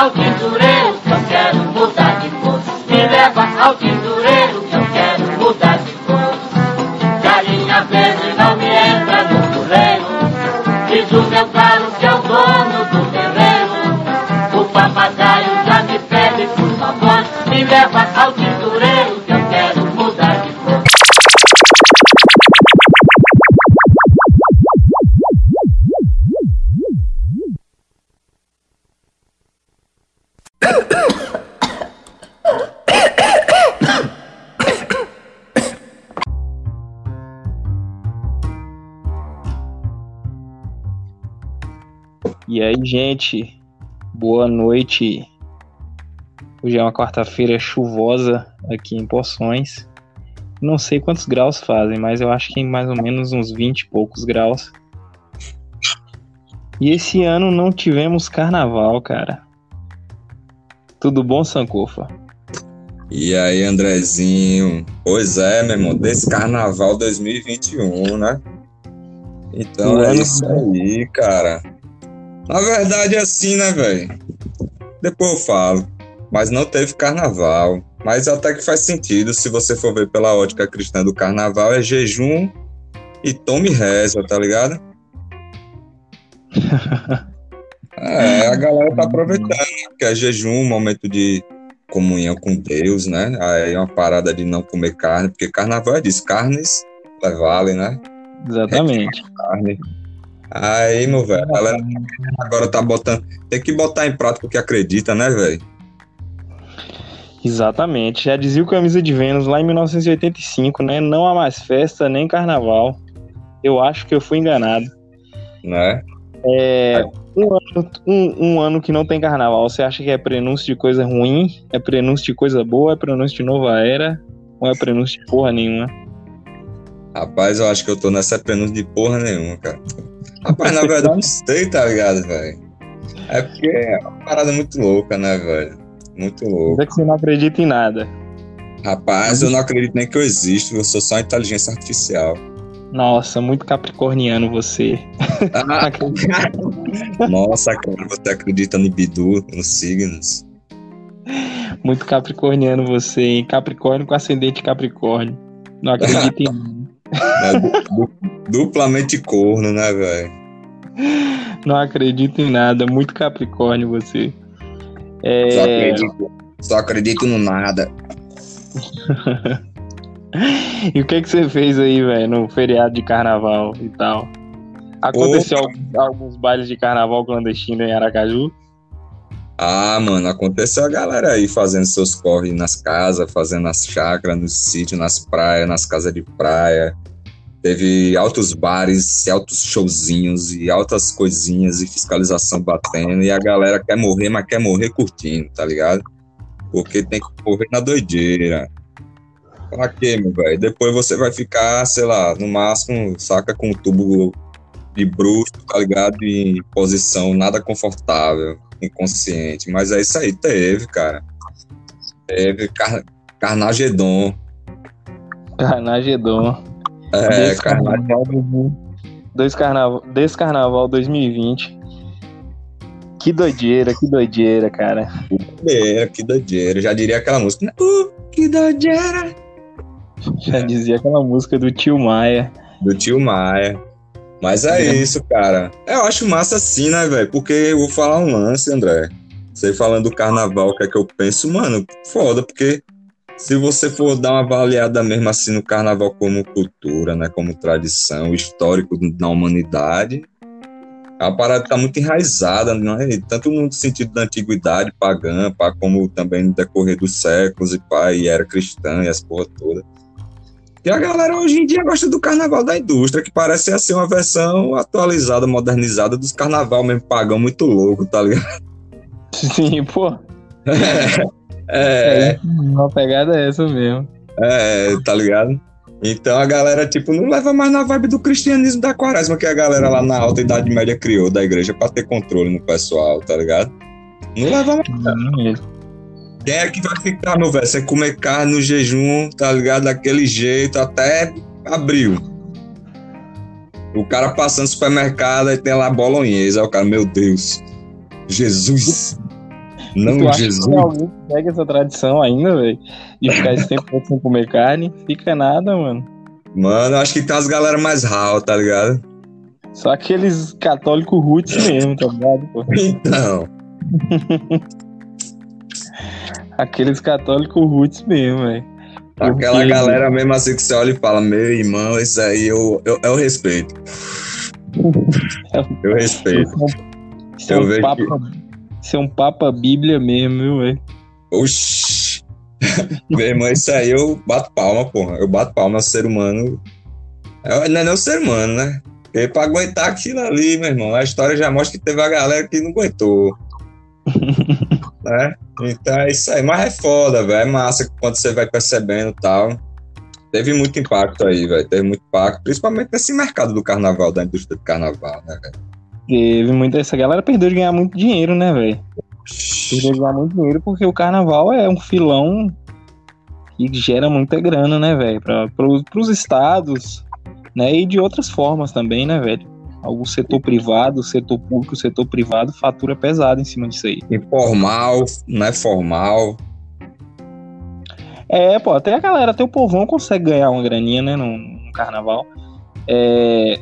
ao tintureiro que eu quero mudar de cor. Me leva ao tintureiro que eu quero mudar de cor. Galinha verde não me entra no puleiro. Diz o meu galo que é o dono do terreiro. O papagaio já me pede, por favor, me leva ao E aí, gente, boa noite. Hoje é uma quarta-feira chuvosa aqui em Poções. Não sei quantos graus fazem, mas eu acho que em mais ou menos uns 20 e poucos graus. E esse ano não tivemos carnaval, cara. Tudo bom, Sankofa? E aí, Andrezinho? Pois é, meu irmão, desse carnaval 2021, né? Então é isso aí, cara. Na verdade é assim, né, velho? Depois eu falo. Mas não teve carnaval. Mas até que faz sentido, se você for ver pela ótica cristã do carnaval, é jejum e tome reza, tá ligado? É, a galera tá aproveitando, porque é jejum, um momento de comunhão com Deus, né? Aí é uma parada de não comer carne, porque carnaval é disso, carnes vale, né? Exatamente. Carne. Aí, meu velho, a galera agora tá botando. Tem que botar em prática o que acredita, né, velho? Exatamente. Já dizia o Camisa de Vênus lá em 1985, né? Não há mais festa nem carnaval. Eu acho que eu fui enganado. Né? É, um, ano, um- um ano que não tem carnaval, você acha que é prenúncio de coisa ruim? É prenúncio de coisa boa? É prenúncio de nova era? Ou é prenúncio de porra nenhuma? Rapaz, eu acho que eu tô nessa prenúncia de porra nenhuma, cara. Rapaz, na verdade, não sei, tá ligado, velho? É porque é uma parada muito louca, né, velho? Muito louca. É que você não acredita em nada. Rapaz, eu não acredito nem que eu existo, eu sou só inteligência artificial. Nossa, muito capricorniano você. Ah, nossa, cara, você acredita no Bidu, nos signos? Muito capricorniano você, hein? Capricórnio com ascendente Capricórnio. Não acredita em Né? Du- Duplamente corno, né, velho? Não acredita em nada. Muito Capricórnio você. Só, É, acredito, só acredito no nada. E o que, que você fez aí, velho, no feriado de carnaval e tal? Aconteceu alguns, alguns bailes de carnaval clandestino em Aracaju? Ah, mano, aconteceu a galera aí fazendo seus corre nas casas, fazendo nas chácaras, nos sítios, nas praias, nas casas de praia. Teve altos bares, altos showzinhos e altas coisinhas e fiscalização batendo. E a galera quer morrer, mas quer morrer curtindo, tá ligado? Porque tem que morrer na doideira. Pra quê, meu velho? Depois você vai ficar, sei lá, no máximo, saca com o tubo de bruxo, tá ligado? Em posição nada confortável, inconsciente. Mas é isso aí, teve, cara. Teve car Carnagedon. Carnagedon. É, Desse carna... carnaval, 2000 dois carnaval, desse carnaval 2020. Que doideira, que doideira, cara. doideira, que doideira. Já diria aquela música, né? Uh, que doideira. Já dizia aquela música do tio Maia. Do tio Maia. Mas é É. isso, cara. Eu acho massa assim, né, velho? Porque eu vou falar um lance, André. Você falando do carnaval, o que é que eu penso? Mano, foda, porque se você for dar uma avaliada mesmo assim no carnaval como cultura, né, como tradição, histórico da humanidade, a parada tá muito enraizada, né? tanto no sentido da antiguidade pagã, pá, como também no decorrer dos séculos e pá, e era cristã e as porra toda. E a galera hoje em dia gosta do carnaval da indústria, que parece ser assim, uma versão atualizada, modernizada dos carnaval mesmo pagão muito louco, tá ligado? Sim, pô. É, Uma pegada é essa mesmo. é, tá ligado? Então a galera, tipo, não leva mais na vibe do cristianismo da quaresma que a galera lá na alta idade média criou da igreja pra ter controle no pessoal, tá ligado? Não leva mais. Não Quem é que vai ficar, meu velho? Você comer carne no jejum, tá ligado? Daquele jeito até abril. O cara passando no supermercado e tem lá bolonhesa. Aí o cara, meu Deus. Jesus. Não, tu acha Jesus. que alguém segue essa tradição ainda, velho? De ficar esse tempo sem comer carne? Fica nada, mano. Mano, acho que tem as galera mais raw, tá ligado? Só aqueles católicos roots mesmo, tá ligado? Pô? Então. Aqueles católicos roots mesmo, velho. Aquela Porque- galera mesmo assim que você olha e fala, meu irmão, isso aí eu, eu, eu respeito. Eu respeito. Isso é um papa, isso é um papa bíblia mesmo, viu, velho? Oxi. Meu irmão, isso aí eu bato palma, porra. Eu bato palma ser humano. É, Não é nem o ser humano, né? Porque pra aguentar aquilo ali, meu irmão, a história já mostra que teve a galera que não aguentou. né? Então é isso aí. Mas é foda, velho. É massa quando você vai percebendo tal. Teve muito impacto aí, velho. Teve muito impacto. Principalmente nesse mercado do carnaval, da indústria do carnaval, né, velho? Teve muita. Essa galera perdeu de ganhar muito dinheiro, né, velho? Perdeu de ganhar muito dinheiro porque o carnaval é um filão que gera muita grana, né, velho? Para os estados, né? E de outras formas também, né, velho? O setor privado, setor público, setor privado fatura pesado em cima disso aí. Informal, não é formal. É, pô, até a galera, até o povão consegue ganhar uma graninha, né, no, no carnaval. É...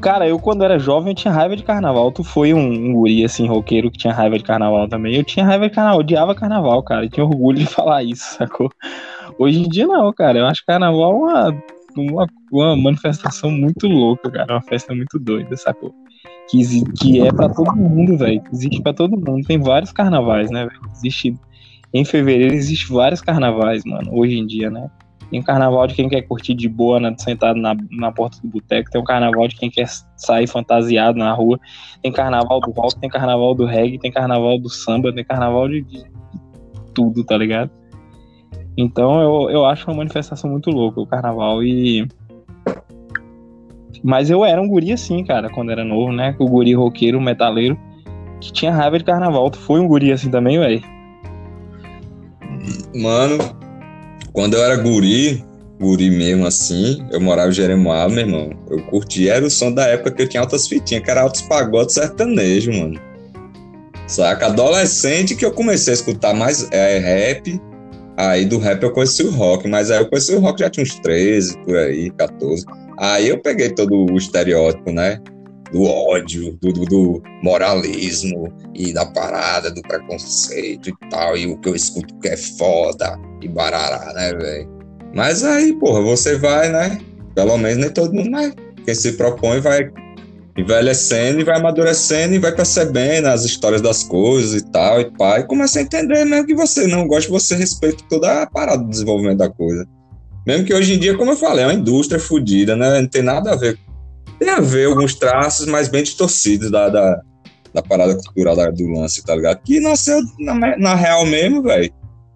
Cara, eu quando era jovem eu tinha raiva de carnaval. Tu foi um, um guri, assim, roqueiro que tinha raiva de carnaval também. Eu tinha raiva de carnaval, odiava carnaval, cara. Eu tinha orgulho de falar isso, sacou? Hoje em dia não, cara. Eu acho carnaval uma, uma, uma manifestação muito louca, cara. Uma festa muito doida, sacou? Que, que é pra todo mundo, velho. Existe pra todo mundo. Tem vários carnavais, né, velho? Existe em fevereiro existe vários carnavais, mano, hoje em dia, né? Tem um carnaval de quem quer curtir de boa, né, sentado na, na porta do boteco. Tem um carnaval de quem quer sair fantasiado na rua. Tem carnaval do rock, tem carnaval do reggae, tem carnaval do samba, tem carnaval de, de tudo, tá ligado? Então eu, eu acho uma manifestação muito louca o carnaval e. Mas eu era um guri assim, cara, quando era novo, né? O guri roqueiro, metaleiro, que tinha raiva de carnaval. Tu foi um guri assim também, velho? Mano, quando eu era guri, guri mesmo assim, eu morava em Jeremoabo, meu irmão. Eu curtia, era o som da época que eu tinha altas fitinhas, que era altos pagodes sertanejo, mano. Saca? Adolescente que eu comecei a escutar mais é, rap. Aí do rap eu conheci o rock, mas aí eu conheci o rock já tinha uns 13, por aí, 14. Aí eu peguei todo o estereótipo, né? Do ódio, do, do- do moralismo e da parada, do preconceito e tal, e o que eu escuto que é foda e barará, né, velho? Mas aí, porra, você vai, né? Pelo menos nem todo mundo, mas quem se propõe vai envelhecendo e vai amadurecendo e vai percebendo as histórias das coisas e tal, e pá, e começa a entender mesmo que você não gosta, você respeita toda a parada do desenvolvimento da coisa. Mesmo que hoje em dia, como eu falei, é uma indústria fodida, né? Não tem nada a ver. Tem a ver alguns traços, mas bem distorcidos da, da, da parada cultural da- do lance, tá ligado? Que nasceu na, na real mesmo, velho.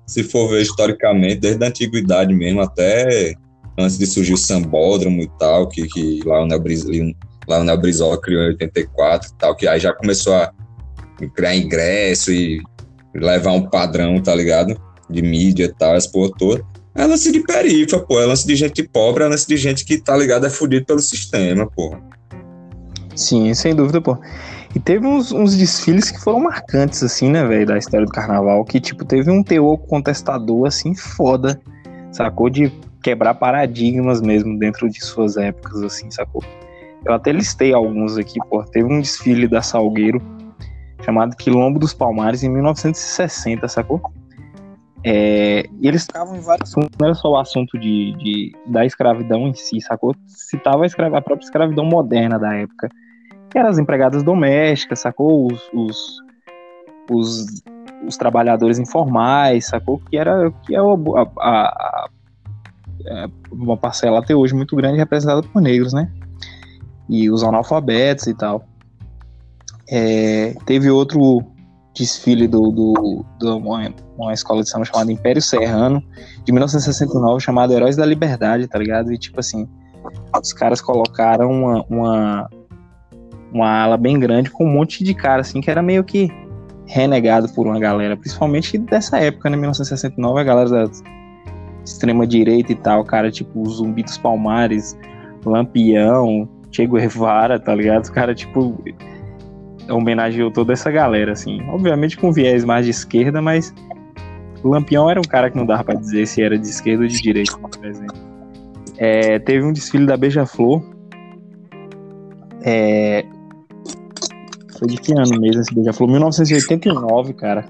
Se for ver historicamente, desde a antiguidade mesmo, até antes de surgir o sambódromo e tal, que, que lá o Neo Lá o Neo Brizola criou em 84 e tal, que aí já começou a criar ingresso e levar um padrão, tá ligado? De mídia e tal, essa porra toda. É lance de perifa, pô. É lance de gente pobre, é lance de gente que, tá ligado, é fudido pelo sistema, pô. Sim, sem dúvida, pô. E teve uns, uns desfiles que foram marcantes, assim, né, velho, da história do carnaval, que, tipo, teve um teor contestador, assim, foda, sacou? De quebrar paradigmas mesmo dentro de suas épocas, assim, sacou? Eu até listei alguns aqui, pô. Teve um desfile da Salgueiro, chamado Quilombo dos Palmares, em 1960, sacou? É, e eles estavam em vários assuntos, não era só o assunto de, de- da escravidão em si, sacou? Citava a, escra- a própria escravidão moderna da época, que eram as empregadas domésticas, sacou? Os, os, os, os trabalhadores informais, sacou? Que era que é a, a- a- é uma parcela até hoje muito grande representada por negros, né? E os analfabetos e tal. É, teve outro desfile do, do, do uma, uma escola de samba chamada Império Serrano, de 1969, chamado Heróis da Liberdade, tá ligado? E tipo assim, os caras colocaram uma, uma, uma ala bem grande com um monte de cara, assim, que era meio que renegado por uma galera, principalmente dessa época, né? 1969, a galera da extrema direita e tal, cara, tipo Zumbi dos Palmares, Lampião, Che Guevara, tá ligado? Os cara, tipo, homenageou toda essa galera, assim. Obviamente com viés mais de esquerda, mas o Lampião era um cara que não dava pra dizer se era de esquerda ou de direita, por exemplo. É, teve um desfile da Beija-Flor. É, foi de que ano mesmo esse Beija-Flor? 1989, cara.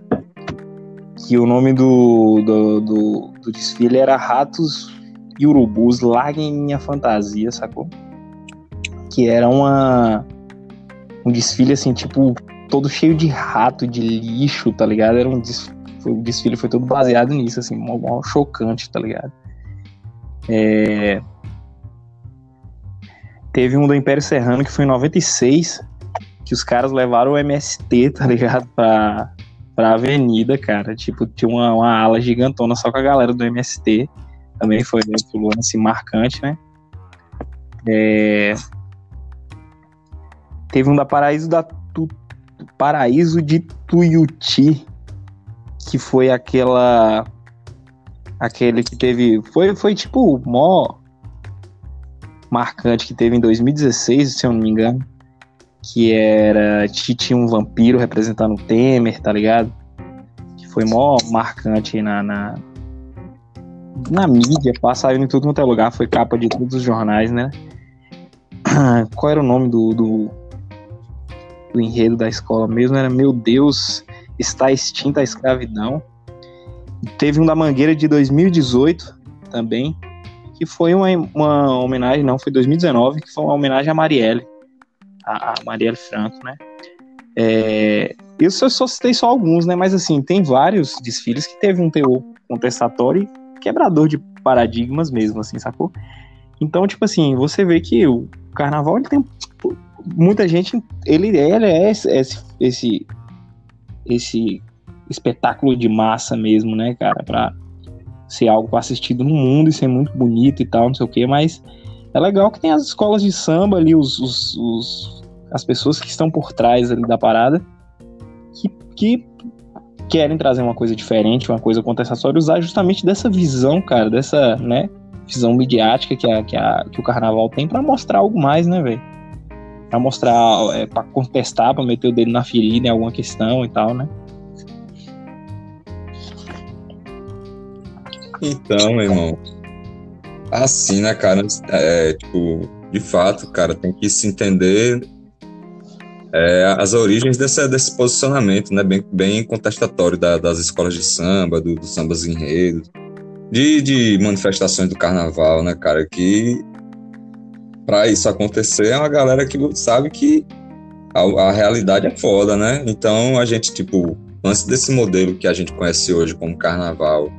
Que o nome do, do, do, do desfile era Ratos e Urubus Larguem Minha Fantasia, sacou? Que era uma um desfile assim, tipo, todo cheio de rato, de lixo, tá ligado? Era um desfile, o desfile foi todo baseado nisso, assim, mal, chocante, tá ligado? É... Teve um do Império Serrano que foi em 96, que os caras levaram o MST, tá ligado? Pra, pra avenida, cara. Tipo, tinha uma, uma ala gigantona só com a galera do MST. Também foi um lance assim, marcante, né? É... Teve um da Paraíso da tu... Paraíso de Tuiuti, que foi aquela aquele que teve foi foi tipo mó marcante que teve em 2016, se eu não me engano, que era tinha um vampiro representando o Temer, tá ligado? Que foi mó marcante na, na na mídia, passaram em tudo quanto é lugar, foi capa de todos os jornais, né? Qual era o nome do, do do enredo da escola mesmo era Meu Deus, está extinta a escravidão. Teve um da Mangueira de 2018 também, que foi uma, uma homenagem, não, foi 2019, que foi uma homenagem a Marielle, a, a Marielle Franco, né? É, eu só, só citei só alguns, né? Mas assim, tem vários desfiles que teve um teor contestatório e quebrador de paradigmas mesmo, assim, sacou? Então, tipo assim, você vê que o carnaval ele tem muita gente, ele, ele é esse, esse, esse espetáculo de massa mesmo, né, cara, pra ser algo assistido no mundo e ser muito bonito e tal, não sei o que, mas é legal que tem as escolas de samba ali, os, os, os as pessoas que estão por trás da parada, que, que querem trazer uma coisa diferente, uma coisa contestatória, usar justamente dessa visão, cara, dessa, né, visão midiática que, a, que, a, que o carnaval tem para mostrar algo mais, né, velho? Para mostrar, é, para contestar, para meter o dedo na ferida em alguma questão e tal, né? Então, meu irmão, assim, né, cara? É, tipo, de fato, cara, tem que se entender é, as origens desse, desse posicionamento, né, bem, bem contestatório da, das escolas de samba, do, dos sambas enredos, de, de manifestações do carnaval, né, cara, que para isso acontecer é uma galera que sabe que a, a, realidade é foda, né? Então a gente, tipo, antes desse modelo que a gente conhece hoje como carnaval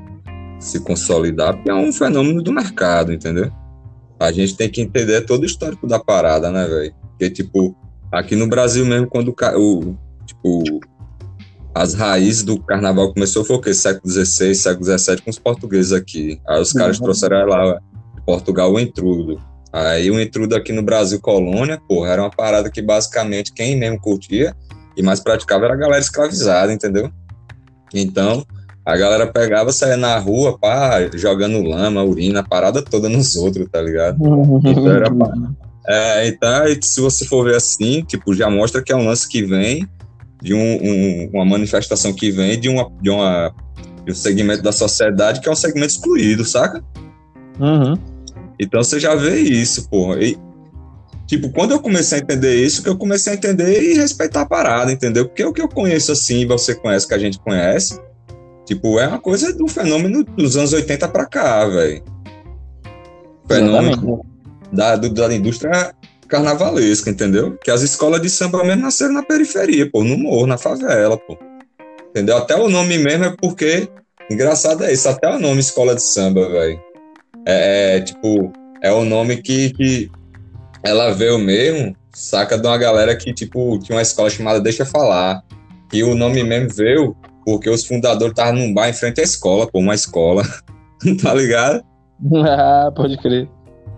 se consolidar, porque é um fenômeno do mercado, entendeu? A gente tem que entender todo o histórico da parada, né, velho? Porque, tipo, aqui no Brasil mesmo, quando o, tipo, as raízes do carnaval começou foi o quê? Século XVI, século XVII, com os portugueses aqui. Aí os caras uhum. trouxeram lá de Portugal o entrudo. Aí o intrudo aqui no Brasil, colônia, porra, era uma parada que basicamente quem mesmo curtia e mais praticava era a galera escravizada, entendeu? Então, a galera pegava, saía na rua, pá, jogando lama, urina, a parada toda nos outros, tá ligado? Então, era, é, então, se você for ver assim, tipo, já mostra que é um lance que vem de um, um, uma manifestação que vem de, uma, de, uma, de um segmento da sociedade que é um segmento excluído, saca? Uhum. Então você já vê isso, porra. E, tipo, quando eu comecei a entender isso, que eu comecei a entender e respeitar a parada, entendeu? Porque o que eu conheço assim, você conhece, que a gente conhece, tipo, é uma coisa do fenômeno dos anos 80 pra cá, velho. Fenômeno da, do, da indústria carnavalesca, entendeu? Que as escolas de samba mesmo nasceram na periferia, pô, no morro, na favela, pô. Entendeu? Até o nome mesmo é porque. Engraçado é isso, até o nome escola de samba, velho. É, é, tipo, é o nome que, que ela veio mesmo, saca de uma galera que, tipo, tinha uma escola chamada Deixa Falar. Que o nome mesmo veio porque os fundadores estavam num bar em frente à escola, pô, uma escola. tá ligado? Ah, pode crer.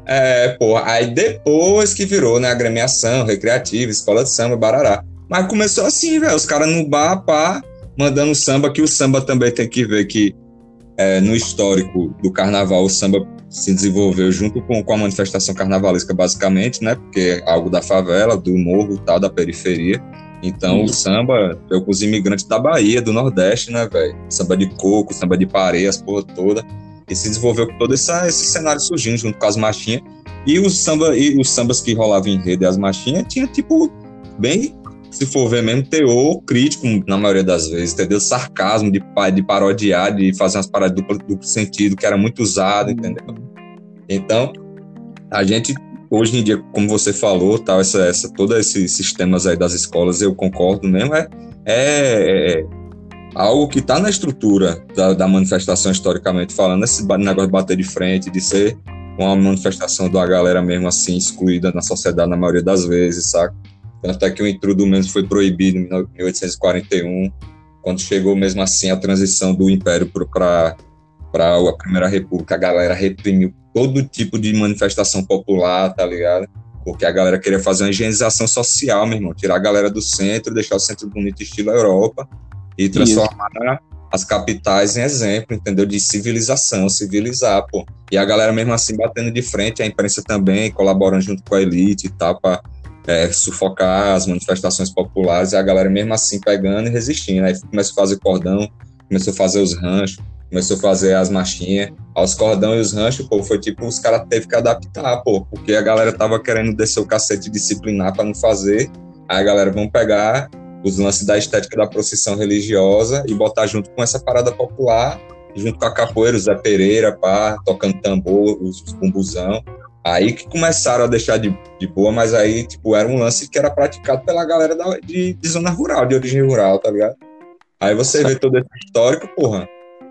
É, pô, aí depois que virou, né, agremiação, recreativa, escola de samba, barará. Mas começou assim, velho, os caras no bar, pá, mandando samba, que o samba também tem que ver que é, no histórico do carnaval, o samba se desenvolveu junto com, com a manifestação carnavalesca, basicamente, né? Porque é algo da favela, do morro, tal, da periferia. Então, o samba veio com os imigrantes da Bahia, do Nordeste, né, velho? Samba de coco, samba de pareias, porra toda. E se desenvolveu com todo essa, esse cenário surgindo junto com as machinhas. E os, samba, e os sambas que rolavam em rede as machinhas tinha, tipo, bem, se for ver mesmo, teor crítico na maioria das vezes, entendeu? Sarcasmo, de, de parodiar, de fazer umas paradas duplo, duplo sentido, que era muito usado, entendeu? Então, a gente hoje em dia, como você falou, tal, essa, essa, todos esses sistemas aí das escolas, eu concordo mesmo, é, é, é algo que está na estrutura da, da, manifestação historicamente falando, esse negócio de bater de frente, de ser uma manifestação da galera mesmo assim, excluída na sociedade na maioria das vezes, saca? Tanto é que o intrudo mesmo foi proibido em 1841, quando chegou mesmo assim a transição do Império para a Primeira República, a galera reprimiu todo tipo de manifestação popular, tá ligado? Porque a galera queria fazer uma higienização social, meu irmão, tirar a galera do centro, deixar o centro bonito estilo Europa e transformar Isso. as capitais em exemplo, entendeu? De civilização, civilizar, pô. E a galera mesmo assim batendo de frente, a imprensa também colaborando junto com a elite e tal, para é, sufocar as manifestações populares, e a galera mesmo assim pegando e resistindo. Aí começou a fazer cordão, começou a fazer os ranchos, começou a fazer as marchinhas, aos cordão e os ranchos, pô, foi tipo, os caras teve que adaptar, pô, porque a galera tava querendo descer o cacete disciplinar para não fazer, aí a galera vão pegar os lances da estética da procissão religiosa e botar junto com essa parada popular, junto com a capoeira, o Zé Pereira, pá, tocando tambor, os, os bumbuzão. Aí que começaram a deixar de, de boa, mas aí, tipo, era um lance que era praticado pela galera da, de, de zona rural, de origem rural, tá ligado? Aí você vê todo esse histórico, porra,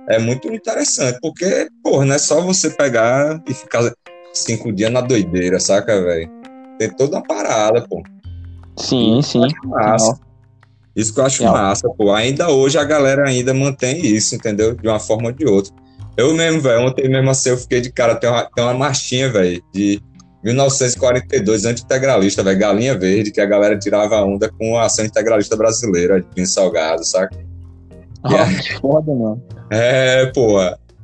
é muito interessante, porque, porra, não é só você pegar e ficar cinco dias na doideira, saca, velho? Tem toda uma parada, pô. Sim, sim. Massa. Isso que eu acho massa, pô. Ainda hoje a galera ainda mantém isso, entendeu? De uma forma ou de outra. Eu mesmo, velho, ontem mesmo assim eu fiquei de cara, tem uma, tem uma marchinha, velho, de 1942, anti-integralista, velho, Galinha Verde, que a galera tirava onda com a ação integralista brasileira, de Pinho Salgado, saca? Ah, é, que foda, mano. É, pô,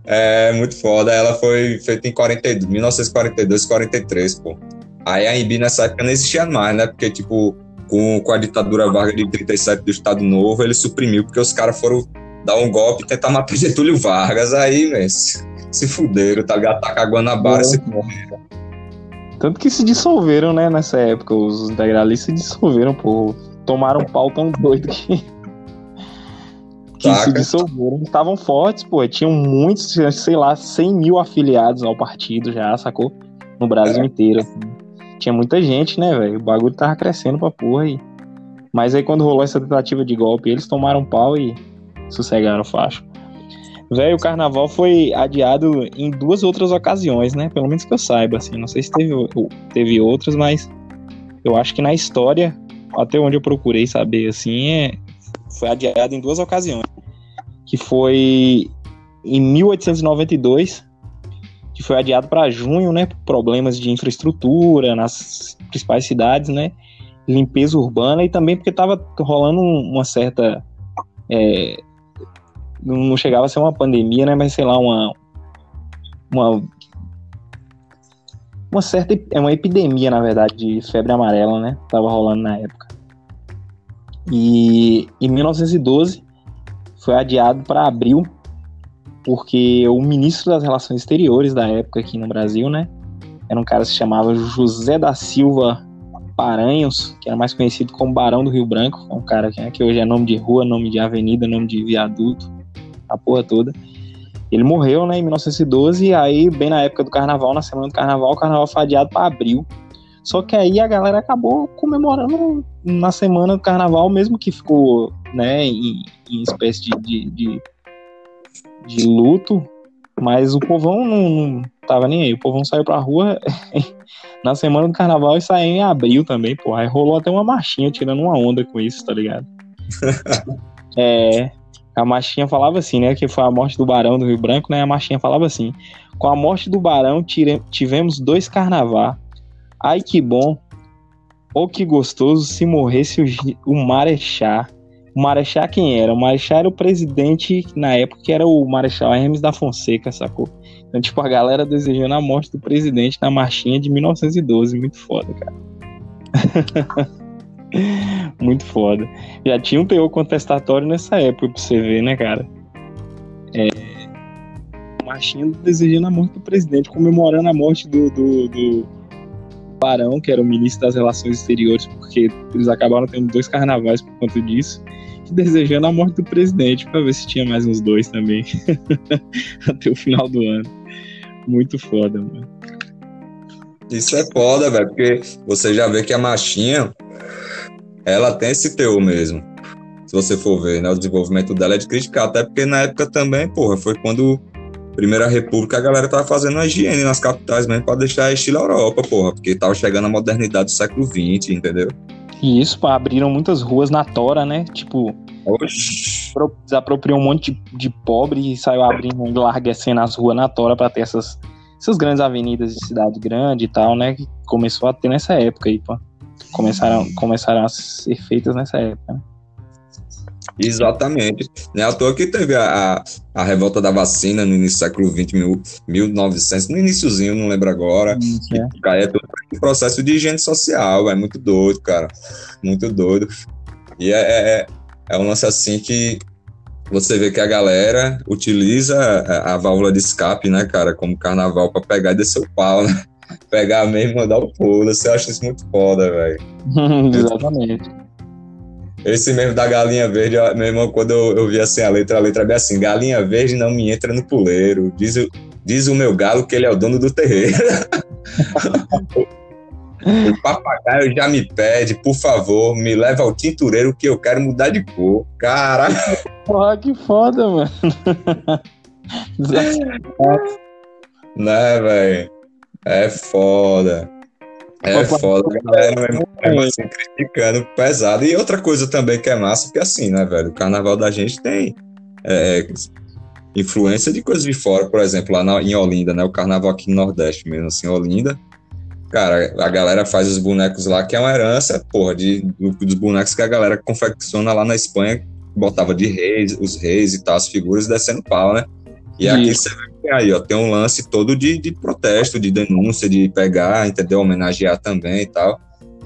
é muito foda. Ela foi feita em 42, 1942, 43, pô. Aí a Embi nessa época não existia mais, né? Porque, tipo, com, com a ditadura Vargas de 37 do Estado Novo, ele suprimiu, porque os caras foram dar um golpe e tentar matar Getúlio Vargas. Aí, velho, se, fuderam, tá ligado? Tacar Guanabara é. se morreram. Tanto que se dissolveram, né, nessa época. Os integralistas se dissolveram, pô. Tomaram um pau tão doido que. que se dissolveram. Estavam fortes, pô. Tinham muitos, sei lá, 100 mil afiliados ao partido já, sacou? No Brasil é. inteiro. Assim. Tinha muita gente, né, velho? O bagulho tava crescendo pra porra aí. Mas aí quando rolou essa tentativa de golpe, eles tomaram pau e sossegaram o facho. Velho, o carnaval foi adiado em duas outras ocasiões, né? Pelo menos que eu saiba, assim. Não sei se teve, teve outras, mas eu acho que na história, até onde eu procurei saber, assim, é, foi adiado em duas ocasiões. Que foi em 1892, que foi adiado para junho, né? Por problemas de infraestrutura nas principais cidades, né? Limpeza urbana e também porque estava rolando uma certa é, não chegava a ser uma pandemia, né? Mas sei lá, uma. Uma, uma certa. É uma epidemia, na verdade, de febre amarela, né? Tava rolando na época. E em 1912 foi adiado para abril, porque o ministro das Relações Exteriores da época aqui no Brasil, né? Era um cara que se chamava José da Silva Paranhos, que era mais conhecido como Barão do Rio Branco, um cara que, né, que hoje é nome de rua, nome de avenida, nome de viaduto a porra toda. Ele morreu, né, em 1912, e aí, bem na época do carnaval, na semana do carnaval, o carnaval foi adiado para abril. Só que aí a galera acabou comemorando na semana do carnaval, mesmo que ficou, né, em, em espécie de, de, de, de, luto, mas o povão não, não tava nem aí. O povão saiu pra rua na semana do carnaval e saiu em abril também, pô. Aí rolou até uma marchinha tirando uma onda com isso, tá ligado? é, a Machinha falava assim, né? Que foi a morte do Barão do Rio Branco, né? A Machinha falava assim: com a morte do Barão tire, tivemos dois carnaval. Ai que bom, ou que gostoso se morresse o, o Marechá O Marechal quem era? O Marechal era o presidente, na época, que era o Marechal Hermes da Fonseca, sacou? Então, tipo, a galera desejando a morte do presidente na marchinha de 1912. Muito foda, cara. Muito foda. Já tinha um teor contestatório nessa época, pra você ver, né, cara? É, desejando a morte do presidente, comemorando a morte do, do, do Barão, que era o ministro das Relações Exteriores, porque eles acabaram tendo dois carnavais por conta disso, e desejando a morte do presidente, para ver se tinha mais uns dois também, até o final do ano. Muito foda, mano. Isso é foda, velho, porque você já vê que a marchinha, ela tem esse teor mesmo. Se você for ver, né, o desenvolvimento dela é de criticar, até porque na época também, porra, foi quando Primeira República, a galera tava fazendo a higiene nas capitais mesmo pra deixar estilo Europa, porra, porque tava chegando a modernidade do século XX, entendeu? E isso, pá, abriram muitas ruas na Tora, né? Tipo, Oxi. desapropriou um monte de, de pobre e saiu abrindo, enlarguecendo as ruas na Tora pra ter essas, essas grandes avenidas de cidade grande e tal, né? Que começou a ter nessa época aí, pô. Começaram, começaram a ser feitas nessa época, né? Exatamente. Não é à toa que teve a, a, a revolta da vacina no início do século XX, mil, 1900, no iníciozinho, não lembro agora. É. Cara, é todo um processo de higiene social, é muito doido, cara. Muito doido. E é, é, é um lance assim que você vê que a galera utiliza a, a válvula de escape, né, cara, como carnaval pra pegar e descer o pau, né? Pegar mesmo e mandar o pulo. Você acha isso muito foda, velho. Exatamente. Esse mesmo da galinha verde, meu irmão, quando eu, eu vi assim a letra, a letra é bem assim: galinha verde não me entra no puleiro. Diz, o- diz o meu galo que ele é o dono do terreiro. o papagaio já me pede, por favor, me leva ao tintureiro que eu quero mudar de cor. Caralho, Porra, que foda, mano. né, velho? É foda. É foda, galera, mesmo assim, criticando pesado. E outra coisa também que é massa, porque assim, né, velho? O carnaval da gente tem é, influência de coisas de fora, por exemplo, lá na- em Olinda, né? O carnaval aqui no Nordeste mesmo, assim, Olinda. Cara, a galera faz os bonecos lá, que é uma herança, porra, de, do- dos bonecos que a galera confecciona lá na Espanha, botava de reis, os reis e tal, as figuras descendo pau, né? E aqui Isso. você vê que aí, ó, tem um lance todo de, de protesto, de denúncia, de pegar, entendeu? Homenagear também e tal.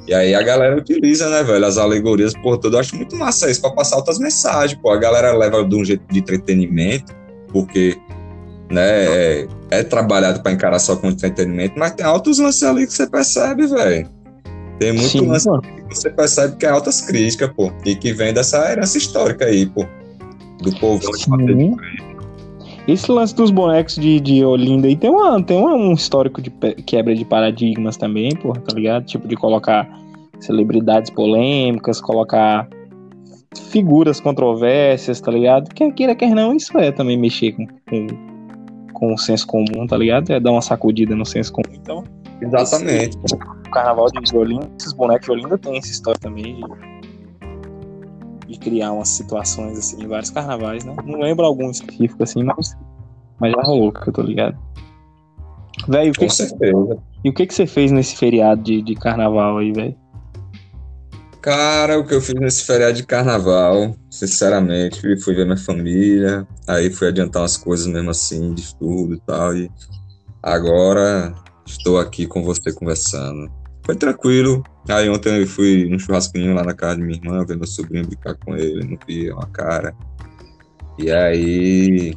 E aí a galera utiliza, né, velho, as alegorias por tudo. Eu acho muito massa isso, pra passar outras mensagens, pô. A galera leva de um jeito de entretenimento, porque, né, é, é trabalhado pra encarar só com entretenimento, mas tem altos lances ali que você percebe, velho. Tem muito Sim, lance mano. que você percebe que é altas críticas, pô. E que vem dessa herança histórica aí, pô. Do povo Sim. Esse lance dos bonecos de, de Olinda aí tem, uma, tem uma- um histórico de quebra de paradigmas também, pô, tá ligado? Tipo, de colocar celebridades polêmicas, colocar figuras controversas, tá ligado? Quer queira, quer não, isso é também mexer com, com, com o senso comum, tá ligado? É dar uma sacudida no senso comum. Então, Exatamente. o carnaval de Olinda, esses bonecos de Olinda tem essa história também de, de criar umas situações assim em vários carnavais, né? Não lembro algum específico assim, mas, mas já rolou, que eu tô ligado. Velho, o que, Com que, certeza. e o que, que você fez nesse feriado de, de carnaval aí, velho? Cara, o que eu fiz nesse feriado de carnaval, sinceramente, fui- fui ver minha família, aí fui adiantar umas coisas mesmo assim, de estudo e tal, e agora estou aqui com você conversando. Foi tranquilo. Aí ontem eu fui num churrasquinho lá na casa de minha irmã, ver meu sobrinho brincar com ele, não via uma cara. E aí,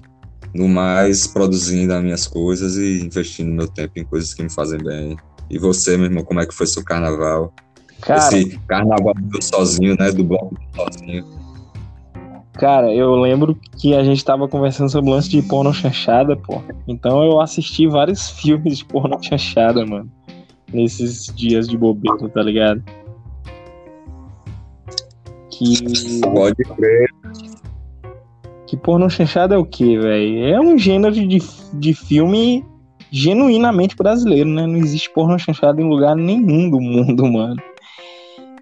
no mais, produzindo as minhas coisas e investindo meu tempo em coisas que me fazem bem. E você, meu irmão, como é que foi seu carnaval? Cara, Esse carnaval do sozinho, né? Do bloco sozinho. cara, eu lembro que a gente tava conversando sobre o lance de porno chanchada, pô. Então eu assisti vários filmes de porno chanchada, mano. Nesses dias de bobeira, tá ligado? Que. Pode crer. Que porno chanchada é o quê, velho? É um gênero de, de filme genuinamente brasileiro, né? Não existe porno chanchada em lugar nenhum do mundo, mano.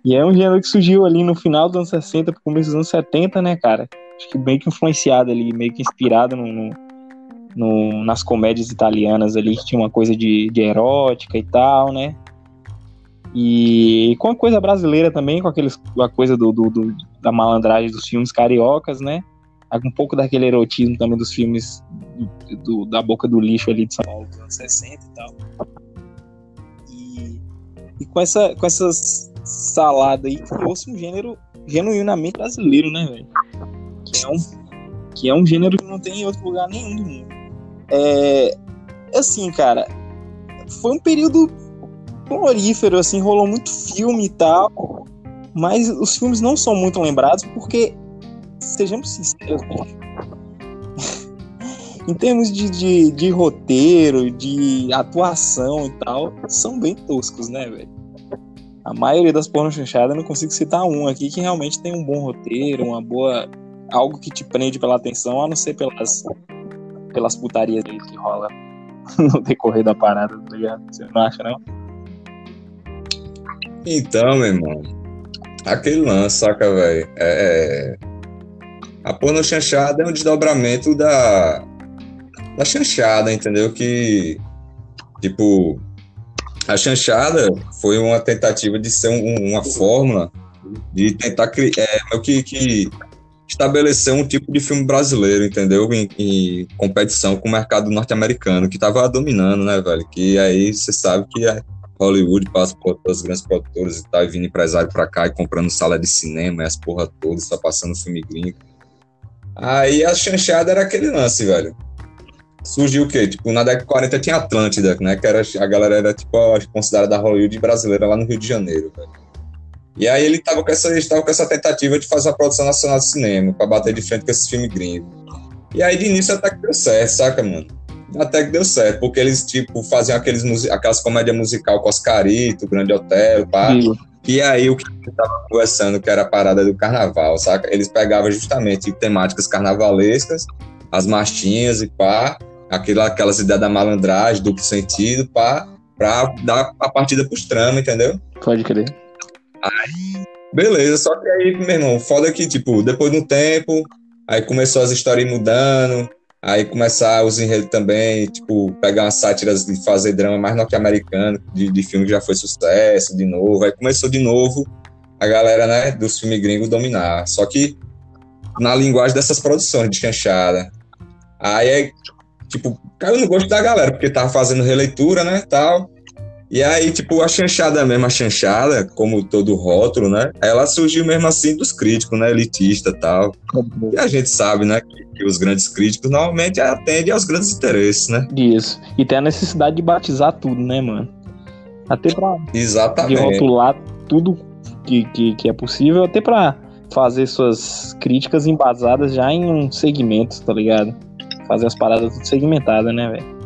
E é um gênero que surgiu ali no final dos anos 60 pro começo dos anos 70, né, cara? Acho que meio que influenciado ali, meio que inspirado no, no- no- nas comédias italianas ali, que tinha uma coisa de, de erótica e tal, né? E com a coisa brasileira também, com aqueles, a coisa do, do, do, da malandragem dos filmes cariocas, né? Um pouco daquele erotismo também dos filmes do, da boca do lixo ali de São Paulo dos anos 60 e tal. E, e com essa com essas salada aí, fosse um gênero genuinamente brasileiro, né, velho? Que é um que é um gênero que não tem em outro lugar nenhum do mundo. É, assim, cara, foi um período florífero, assim, rolou muito filme e tal, mas os filmes não são muito lembrados porque, sejamos sinceros, em termos de, de, de, roteiro, de atuação e tal, são bem toscos, né, velho? A maioria das porno chanchadas, eu não consigo citar um aqui que realmente tem um bom roteiro, uma boa. algo que te prende pela atenção, a não ser pelas, pelas putarias que rola no decorrer da parada, tá ligado? Você não acha, não? Então, meu irmão, aquele lance, saca, velho? É, é, A porno chanchada é um desdobramento da, da chanchada, entendeu? Que, tipo, a chanchada foi uma tentativa de ser um, uma fórmula de tentar criar, é, que, que estabelecer um tipo de filme brasileiro, entendeu? Em, em competição com o mercado norte-americano, que tava dominando, né, velho? Que aí você sabe que é Hollywood passa por todas as grandes produtoras e tal, e vindo empresário pra cá e comprando sala de cinema e as porra todas, só passando filme gringo. Aí a chanchada era aquele lance, velho. Surgiu o quê? Tipo, na década de 40 tinha Atlântida, né? Que era, a galera era, tipo, considerada Hollywood brasileira lá no Rio de Janeiro, velho. E aí ele tava com essa, tava com essa tentativa de fazer a produção nacional de cinema, pra bater de frente com esse filme gringo. E aí de início até que deu certo, saca, mano? até que deu certo, porque eles, tipo, faziam aqueles, aquelas comédias musical com Oscarito, Grande Hotel, pá. Sim. E aí o que a gente tava conversando, que era a parada do carnaval, saca? Eles pegavam justamente temáticas carnavalescas, as marchinhas e pá, aquela, aquelas ideias da malandragem, duplo sentido, pá, pra dar a partida pros tramas, entendeu? Pode crer. Aí, beleza, só que aí, meu irmão, foda que, tipo, depois de um tempo, aí começou as histórias mudando, Aí começar os enredos também, tipo, pegar umas sátiras de fazer drama mais norte-americano, de, de filme que já foi sucesso, de novo. Aí começou de novo a galera, né, dos filmes gringos dominar. Só que na linguagem dessas produções de chanchada. Aí é, tipo, caiu no gosto da galera, porque tava fazendo releitura, né, tal. E aí, tipo, a chanchada mesmo, a chanchada, como todo rótulo, né? Ela surgiu mesmo assim dos críticos, né? Elitista e tal. E a gente sabe, né? Que, que, os grandes críticos normalmente atendem aos grandes interesses, né? Isso. E tem a necessidade de batizar tudo, né, mano? Até pra. Exatamente. De rotular tudo que, que, que é possível, até pra fazer suas críticas embasadas já em um segmento, tá ligado? Fazer as paradas tudo segmentadas, né, velho?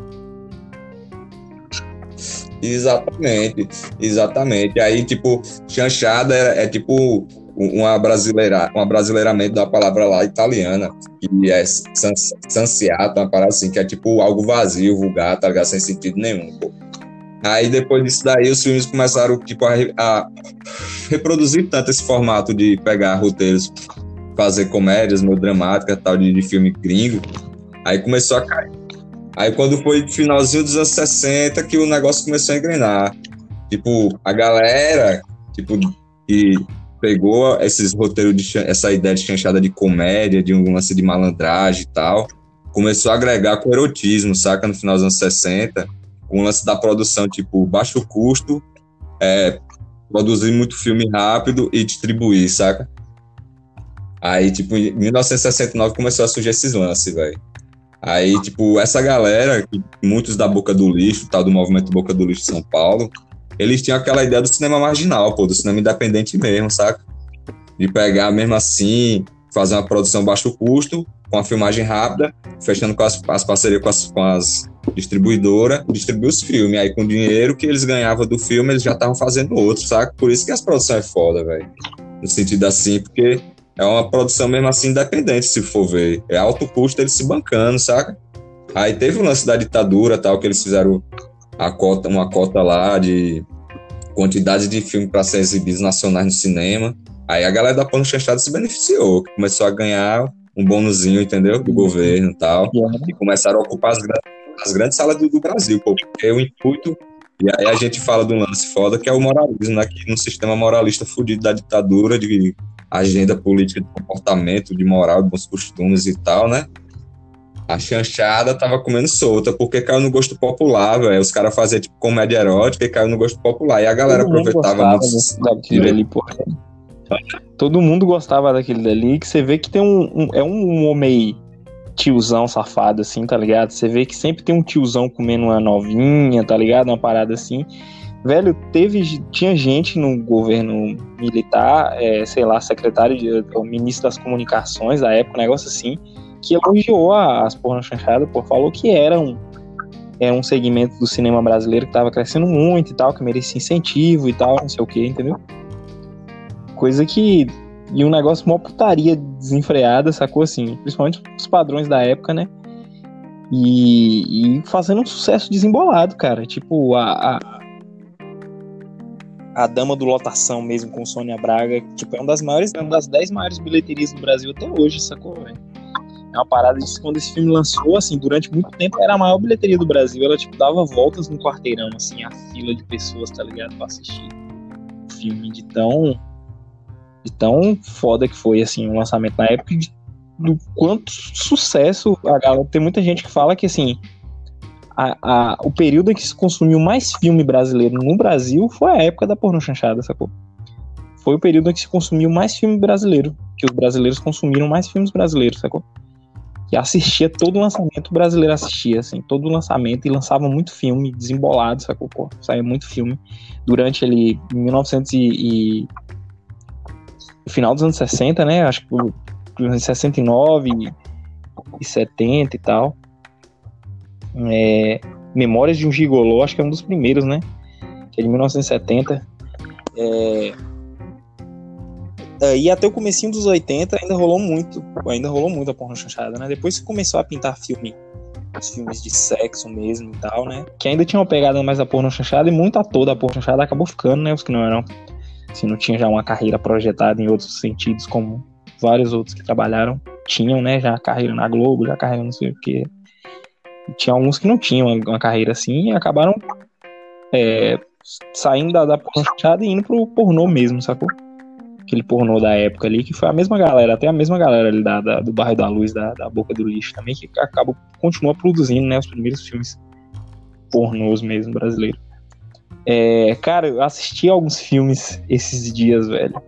Exatamente, exatamente. Aí, tipo, chanchada é, é tipo uma brasileira, um brasileiramento da palavra lá italiana, que é sanciato, uma parada assim, que é tipo algo vazio, vulgar, tá ligado? Sem sentido nenhum, pô. Aí depois disso daí, os filmes começaram, tipo, a, a reproduzir tanto esse formato de pegar roteiros, fazer comédias melodramáticas, tal, de, de filme gringo. Aí começou a cair Aí quando foi finalzinho dos anos 60 que o negócio começou a engrenar. Tipo, a galera, tipo, que pegou esses roteiros de essa ideia de chanchada de comédia, de um lance de malandragem e tal, começou a agregar com erotismo, saca? No final dos anos 60, com o lance da produção, tipo, baixo custo, é, produzir muito filme rápido e distribuir, saca? Aí, tipo, em 1969 começou a surgir esses lances, velho. Aí, tipo, essa galera, muitos da Boca do Lixo, tal, do movimento Boca do Lixo de São Paulo, eles tinham aquela ideia do cinema marginal, pô, do cinema independente mesmo, saca? De pegar mesmo assim, fazer uma produção baixo custo, com a filmagem rápida, fechando com as, as parcerias com as, com as distribuidoras, distribuir os filmes. Aí com o dinheiro que eles ganhavam do filme, eles já estavam fazendo outro, saca? Por isso que as produções é foda, velho. No sentido assim, porque é uma produção mesmo assim independente, se for ver. É alto custo eles se bancando, saca? Aí teve o lance da ditadura tal, que eles fizeram a cota, uma cota lá de quantidade de filme para ser exibidos nacionais no cinema. Aí a galera da Pano Chanchada se beneficiou, começou a ganhar um bônusinho, entendeu? Do governo e tal. E começaram a ocupar as, as grandes salas do, do Brasil, pô, porque o intuito E aí a gente fala de um lance foda que é o moralismo, né? Que no sistema moralista fudido da ditadura, de agenda política de comportamento, de moral, de bons costumes e tal, né? A chanchada tava comendo solta, porque caiu no gosto popular, velho. Os caras faziam tipo comédia erótica e caiu no gosto popular. E a galera Todo aproveitava gostava muito. daquilo dali, pô. Todo mundo gostava daquele dali, que você vê que tem um, um- é um homem tiozão safado, assim, tá ligado? Você vê que sempre tem um tiozão comendo uma novinha, tá ligado? Uma parada assim. Velho, teve, tinha gente no governo militar, é, sei lá, secretário, de, o ministro das comunicações da época, um negócio assim, que elogiou as porno chanchadas, pô, falou que era um, era um segmento do cinema brasileiro que tava crescendo muito e tal, que merecia incentivo e tal, não sei o que, entendeu? Coisa que. E um negócio mó putaria desenfreada, sacou assim? Principalmente os padrões da época, né? E, e fazendo um sucesso desembolado, cara. Tipo, a, a, a Dama do Lotação mesmo, com Sônia Braga, tipo, é uma das maiores, é uma das 10 maiores bilheterias do Brasil até hoje, sacou? É uma parada de quando esse filme lançou, assim, durante muito tempo era a maior bilheteria do Brasil. Ela, tipo, dava voltas no quarteirão, assim, a fila de pessoas, tá ligado? Pra assistir o filme de tão de tão foda que foi assim o lançamento na época e de, do quanto sucesso a galera tem muita gente que fala que assim a, a- o período em que se consumiu mais filme brasileiro no Brasil foi a época da porno chanchada, sacou? Foi o período em que se consumiu mais filme brasileiro, que os brasileiros consumiram mais filmes brasileiros, sacou? Que assistia todo lançamento o brasileiro assistia, assim, todo lançamento e lançava muito filme desembolado, sacou? Pô, saía muito filme durante ali 1900 e, e final dos anos 60, né? Acho que por- por anos 69 e- e 70 e tal. É, Memórias de um Gigolô, acho que é um dos primeiros, né? Que é de 1970. É, é, e até o comecinho dos 80 ainda rolou muito, ainda rolou muito a porno chanchada, né? Depois que começou a pintar filme, os filmes de sexo mesmo e tal, né? Que ainda tinha uma pegada mais da porno chanchada e muito ator da porno chanchada acabou ficando, né? Os que não eram se não tinha já uma carreira projetada em outros sentidos, como vários outros que trabalharam tinham, né? Já carreira na Globo, já carreira não sei o quê. E tinha alguns que não tinham uma, carreira assim e acabaram é, saindo da, da e indo pro pornô mesmo, sacou? Aquele pornô da época ali, que foi a mesma galera, até a mesma galera ali da, da- do bairro da Luz, da, da Boca do Lixo também, que acaba, continua produzindo, né? Os primeiros filmes pornôs mesmo brasileiros. É, cara, eu assisti alguns filmes esses dias, velho.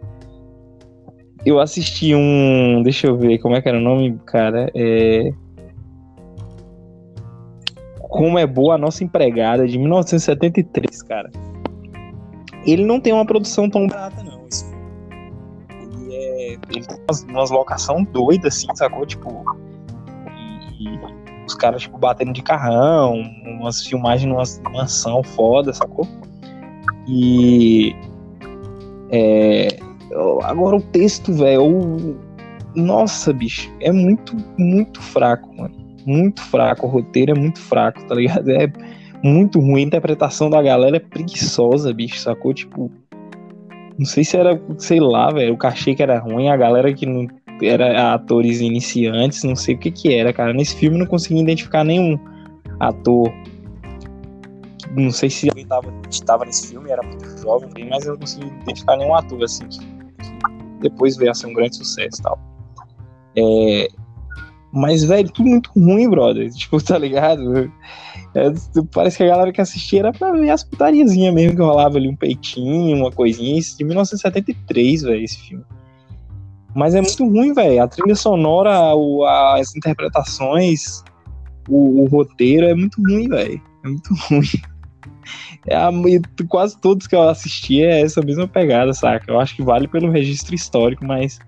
Eu assisti um. Deixa eu ver como é que era o nome, cara. É. Como é boa a nossa empregada, de 1973, cara. Ele não tem uma produção tão barata, não. Ele é. Ele tem umas, umas locação doidas, assim, sacou? Tipo. E os caras, tipo, batendo de carrão, umas filmagens numa mansão foda, sacou? E. É, agora o texto, velho. Nossa, bicho. É muito, muito fraco, mano. Muito fraco. O roteiro é muito fraco, tá ligado? É muito ruim. A interpretação da galera é preguiçosa, bicho, sacou? Tipo. Não sei se era, sei lá, velho. O cachê que era ruim, a galera que não era atores iniciantes, não sei o que que era, cara. Nesse filme não consegui identificar nenhum ator não sei se alguém tava, estava nesse filme, era muito jovem, mas eu não consegui identificar nenhum ator assim que, depois veio a ser um grande sucesso e tal. É, mas, velho, tudo muito ruim, brother. Tipo, tá ligado? É, parece que a galera que assistia era pra ver as putariazinhas mesmo que rolava ali, um peitinho, uma coisinha. Isso de 1973, velho, esse filme. Mas é muito ruim, velho. A trilha sonora, o- as interpretações, o, o roteiro é muito ruim, velho. É muito ruim. É quase todos que eu assisti é essa mesma pegada, saca? Eu acho que vale pelo registro histórico, mas.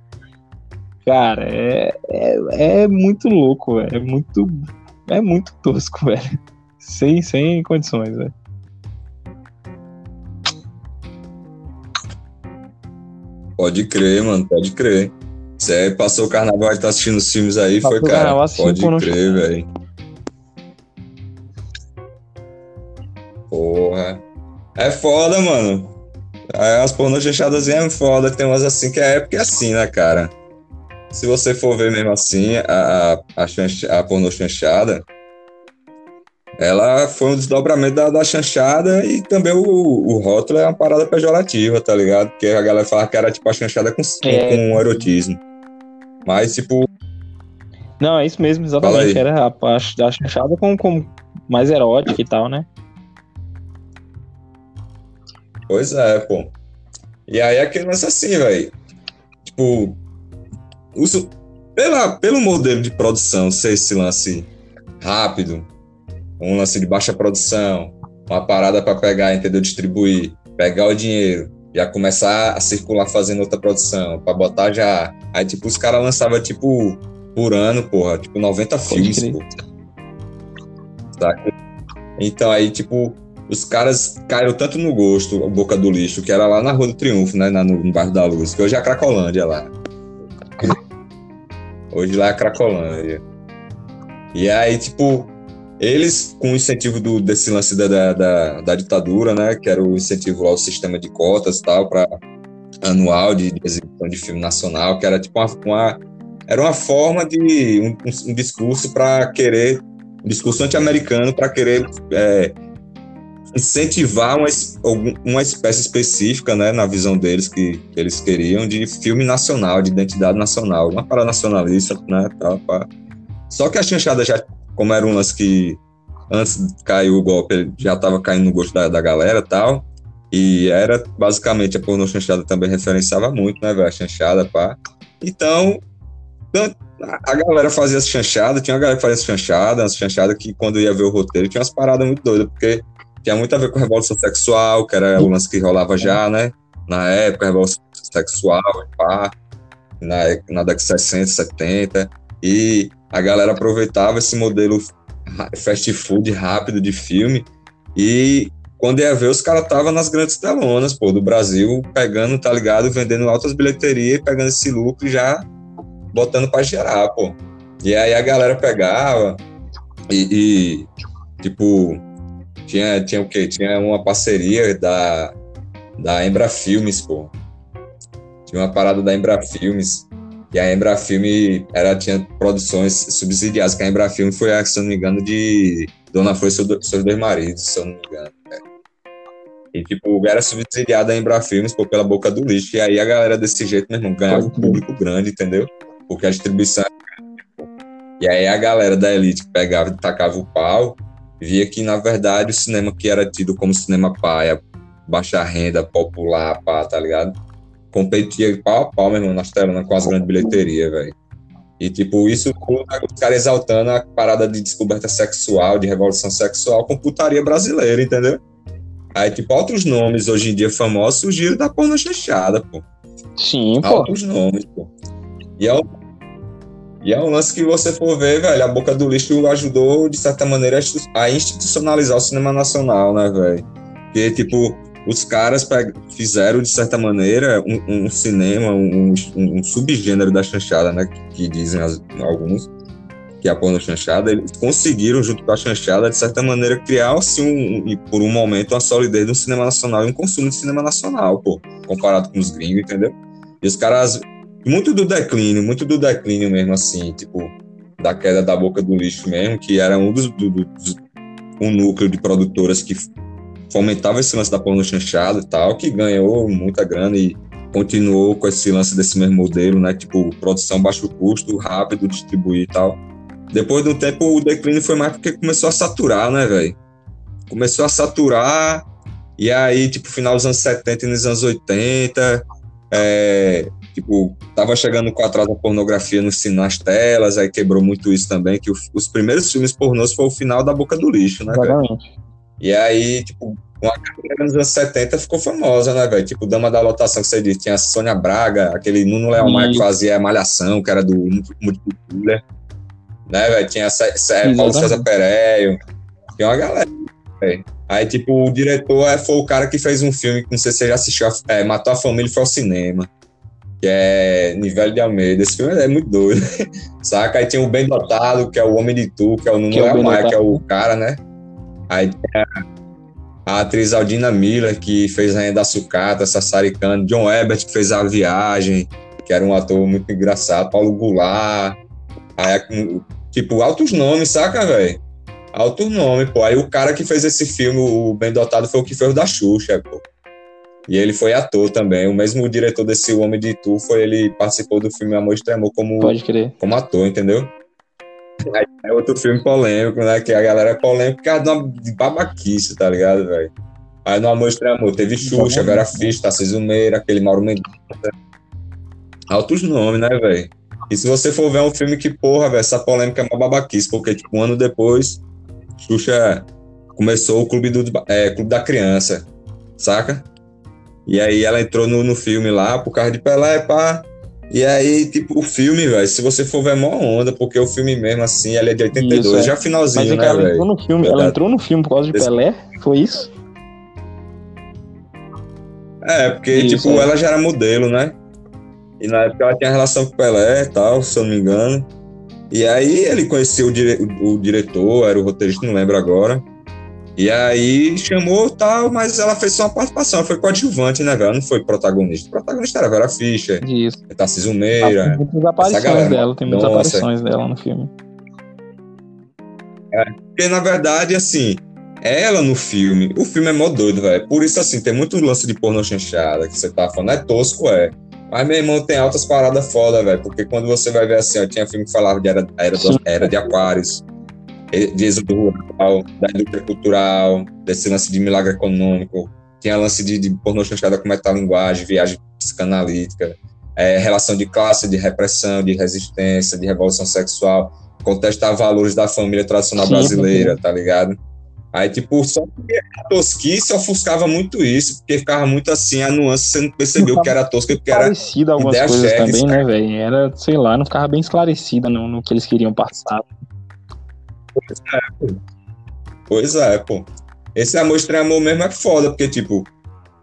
Cara, é, é, é muito louco, velho. É muito. É muito tosco, velho. Sem, sem condições, velho. Pode crer, mano, pode crer. Você passou o carnaval e tá assistindo os filmes aí, Passou foi, cara? carnaval Pode crer, velho. Porra. É foda, mano. As pornô chanchadas é foda, tem umas assim que é época é assim, né, cara? Se você for ver mesmo assim, a, a, a, pornô chanchada, ela foi um desdobramento da, da chanchada e também o, o rótulo é uma parada pejorativa, tá ligado? Porque a galera fala que era tipo a chanchada com, É. com erotismo. Mas, tipo, Não, é isso mesmo, exatamente. Era a, a, a chanchada com, com mais erótica e tal, né? Pois é, pô. E aí aquele lance assim, velho. Tipo, uso, pela, pelo modelo de produção ser esse lance rápido, um lance de baixa produção, uma parada pra pegar, entendeu? Distribuir, pegar o dinheiro, já começar a circular fazendo outra produção, pra botar já. Aí, tipo, os caras lançavam, tipo, por ano, porra, tipo, 90 filmes, pô. Então aí, tipo, os caras caíram tanto no gosto, Boca do Lixo, que era lá na Rua do Triunfo, né? na- no, no bairro da Luz, que hoje é a Cracolândia lá. Hoje lá é a Cracolândia. E aí, tipo, eles, com o incentivo do, desse lance da, da, da, da ditadura, né? Que era o incentivo lá, o sistema de cotas e tal, para anual de, de exibição de filme nacional, que era tipo uma. uma- era uma forma de. um, um- um discurso para querer. Um discurso anti-americano para querer é, incentivar uma, uma espécie específica, né, na visão deles, que, eles queriam, de filme nacional, de identidade nacional, uma parada nacionalista, né, tal, pá. Só que a chanchada já, como era um lance que antes caiu o golpe, já estava caindo no gosto da, da galera tal, e era basicamente a pornô chanchada também referenciava muito, né, a chanchada, pá. Então, a galera fazia essa chanchada, tinha uma galera que fazia essa chanchada, as chanchadas que quando ia ver o roteiro tinha umas paradas muito doidas, porque tinha muito a ver com a revolução sexual, que era o lance que rolava já, né? Na época, a revolução sexual, pá, na, na década de 60, 70, e a galera aproveitava esse modelo fast food rápido de filme, e quando ia ver, os caras estavam nas grandes telonas, pô, do Brasil, pegando, tá ligado? Vendendo altas bilheterias, pegando esse lucro e já botando pra gerar, pô. E aí a galera pegava e, e, tipo, tinha, tinha o quê? Tinha uma parceria da, da Embra Filmes, pô. Tinha uma parada da Embra Filmes. E a Embra Filme era, tinha produções subsidiadas, que a Embra Filme foi, a, se eu não me engano, de Dona Flor e seu, seus dois maridos, se eu não me engano. né? E, tipo, era subsidiada a Embra Filmes pô, pela boca do lixo. E aí a galera desse jeito, meu irmão, ganhava um público grande, entendeu? Porque a distribuição era grande, pô. E aí a galera da elite pegava e tacava o pau, via que, na verdade, o cinema que era tido como cinema paia, baixa renda, popular, pá, tá ligado? Competia pau a pau, meu irmão, nas telonas com as grandes bilheterias, velho. E, tipo, isso tudo, os caras exaltando a parada de descoberta sexual, de revolução sexual com putaria brasileira, entendeu? Aí, tipo, outros nomes hoje em dia famosos surgiram da porno chanchada, pô. Sim, pô. Altos nomes, pô. E é, um, e é um lance que você for ver, velho, a Boca do Lixo ajudou, de certa maneira, a institu- a institucionalizar o cinema nacional, né, velho? Porque, tipo, os caras fizeram, de certa maneira, um, um cinema, um, um- subgênero da chanchada, né, que, dizem as- alguns, que é a porno chanchada, eles conseguiram, junto com a chanchada, de certa maneira, criar, assim, um, por um momento, uma solidez do cinema nacional e um consumo de cinema nacional, pô, comparado com os gringos, entendeu? E os caras, muito do declínio, muito do declínio mesmo, assim, tipo, da queda da boca do lixo mesmo, que era um dos, do- do- dos um núcleo de produtoras que fomentava esse lance da porno chanchada e tal, que ganhou muita grana e continuou com esse lance desse mesmo modelo, né? Tipo, produção baixo custo, rápido, distribuir e tal. Depois de um tempo, o declínio foi mais porque começou a saturar, né, velho? Começou a saturar, e aí, tipo, final dos anos 70 e nos anos 80, é, tipo, tava chegando com atraso da pornografia no, nas telas, aí quebrou muito isso também, que o- os primeiros filmes pornôs foi o final da Boca do Lixo, né. E aí, tipo, uma carreira nos anos 70 ficou famosa, né, velho? Tipo, Dama da Lotação, que você disse, tinha a Sônia Braga, aquele Nuno Leal Maia que fazia a Malhação, que era do Multicultura, né, velho? Tinha Paulo. César Pereio, tinha uma galera, velho. Aí, tipo, o diretor é, foi o cara que fez um filme, que não sei se você já assistiu, é, Matou a Família e foi ao cinema, que é Nivelli de Almeida. Esse filme é muito doido, saca? Aí tinha o Bem Dotado, que é o Homem de Tu, que é o Nuno Que é o Maia, que é o cara, né? Aí tinha a atriz Aldina Miller, que fez a da Sucata, Sassaricano, John Ebert, que fez A Viagem, que era um ator muito engraçado, Paulo Goulart, aí, tipo, altos nomes, saca, velho? Alto nome, pô. Aí o cara que fez esse filme, o Bem Dotado, foi o que fez o da Xuxa, pô. E ele foi ator também. O mesmo diretor desse O Homem de Tu foi ele participou do filme Amor de Tremor como, como ator, entendeu? Aí é outro filme polêmico, né? Que a galera é polêmica por causa de uma de babaquice, tá ligado, velho? Aí no Amor de Tremor teve Xuxa, Vera Fischer, Tarcísio Meira, aquele Mauro Mendonça. Altos nomes, né, velho? E se você for ver um filme que, porra, velho, essa polêmica é uma babaquice, porque, tipo, um ano depois, Xuxa começou o Clube, do, é, Clube da Criança, saca? E aí ela entrou no, no filme lá, por causa de Pelé, pá. E aí, tipo, o filme, velho, se você for ver, é mó onda, porque o filme mesmo, assim, ele é de 82, Isso, é. já Mas finalzinho, que né, ela velho? entrou no filme. Ela entrou no filme por causa de Esse- Pelé? Foi isso? É, porque, Isso, tipo, é. ela já era modelo, né? E na época ela tinha relação com o Pelé e tal, se eu não me engano. E aí ele conhecia o, dire- o diretor, era o roteirista, não lembro agora. E aí chamou tal, mas ela fez só uma participação, ela foi coadjuvante, né, velho? Ela Não foi protagonista. O protagonista era a Vera Fischer, Isso. Tarcísio Ah, tem Meira. muitas aparições dela, tem muitas nossa. aparições dela no filme. Porque, na verdade, assim, ela no filme, o filme é mó doido, velho. Por isso, assim, tem muito lance de pornô chanchada que você tá falando. É tosco, é. Mas, meu irmão, tem altas paradas foda, velho. Porque quando você vai ver assim, ó, tinha filme que falava de era, era, do- era de aquários, de êxodo rural, da indústria cultural, desse lance de milagre econômico. Tinha lance de, de pornô chanchada com metalinguagem, viagem psicanalítica, é, relação de classe, de repressão, de resistência, de revolução sexual contestar valores da família tradicional Sim, brasileira, tá ligado? Aí, tipo, só que a tosquice ofuscava muito isso, porque ficava muito assim, a nuance, você não percebeu que era tosca, porque era. Parecida algumas coisas cheque, também, né, velho? Era, sei lá, não ficava bem esclarecida no, no que eles queriam passar. Pois é, pô. Esse Amor Estranho Amor mesmo é foda, porque, tipo,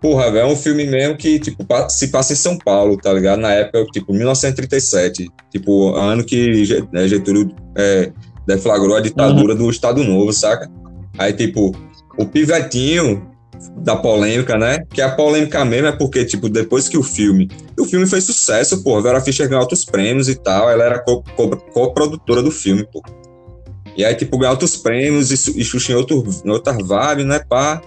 porra, velho, é um filme mesmo que, tipo, se passa em São Paulo, tá ligado? Na época, tipo, 1937, tipo, ano que né, Getúlio é, deflagrou a ditadura do Estado Novo, saca? Aí, tipo, o pivetinho da polêmica, né? Que a polêmica mesmo é porque, tipo, depois que o filme. O filme fez sucesso, pô. A Vera Fischer ganhou outros prêmios e tal. Ela era co- co- co-produtora do filme, pô. E aí, tipo, ganhou outros prêmios e, e Xuxa em, outro, em outra vibe, né, pá?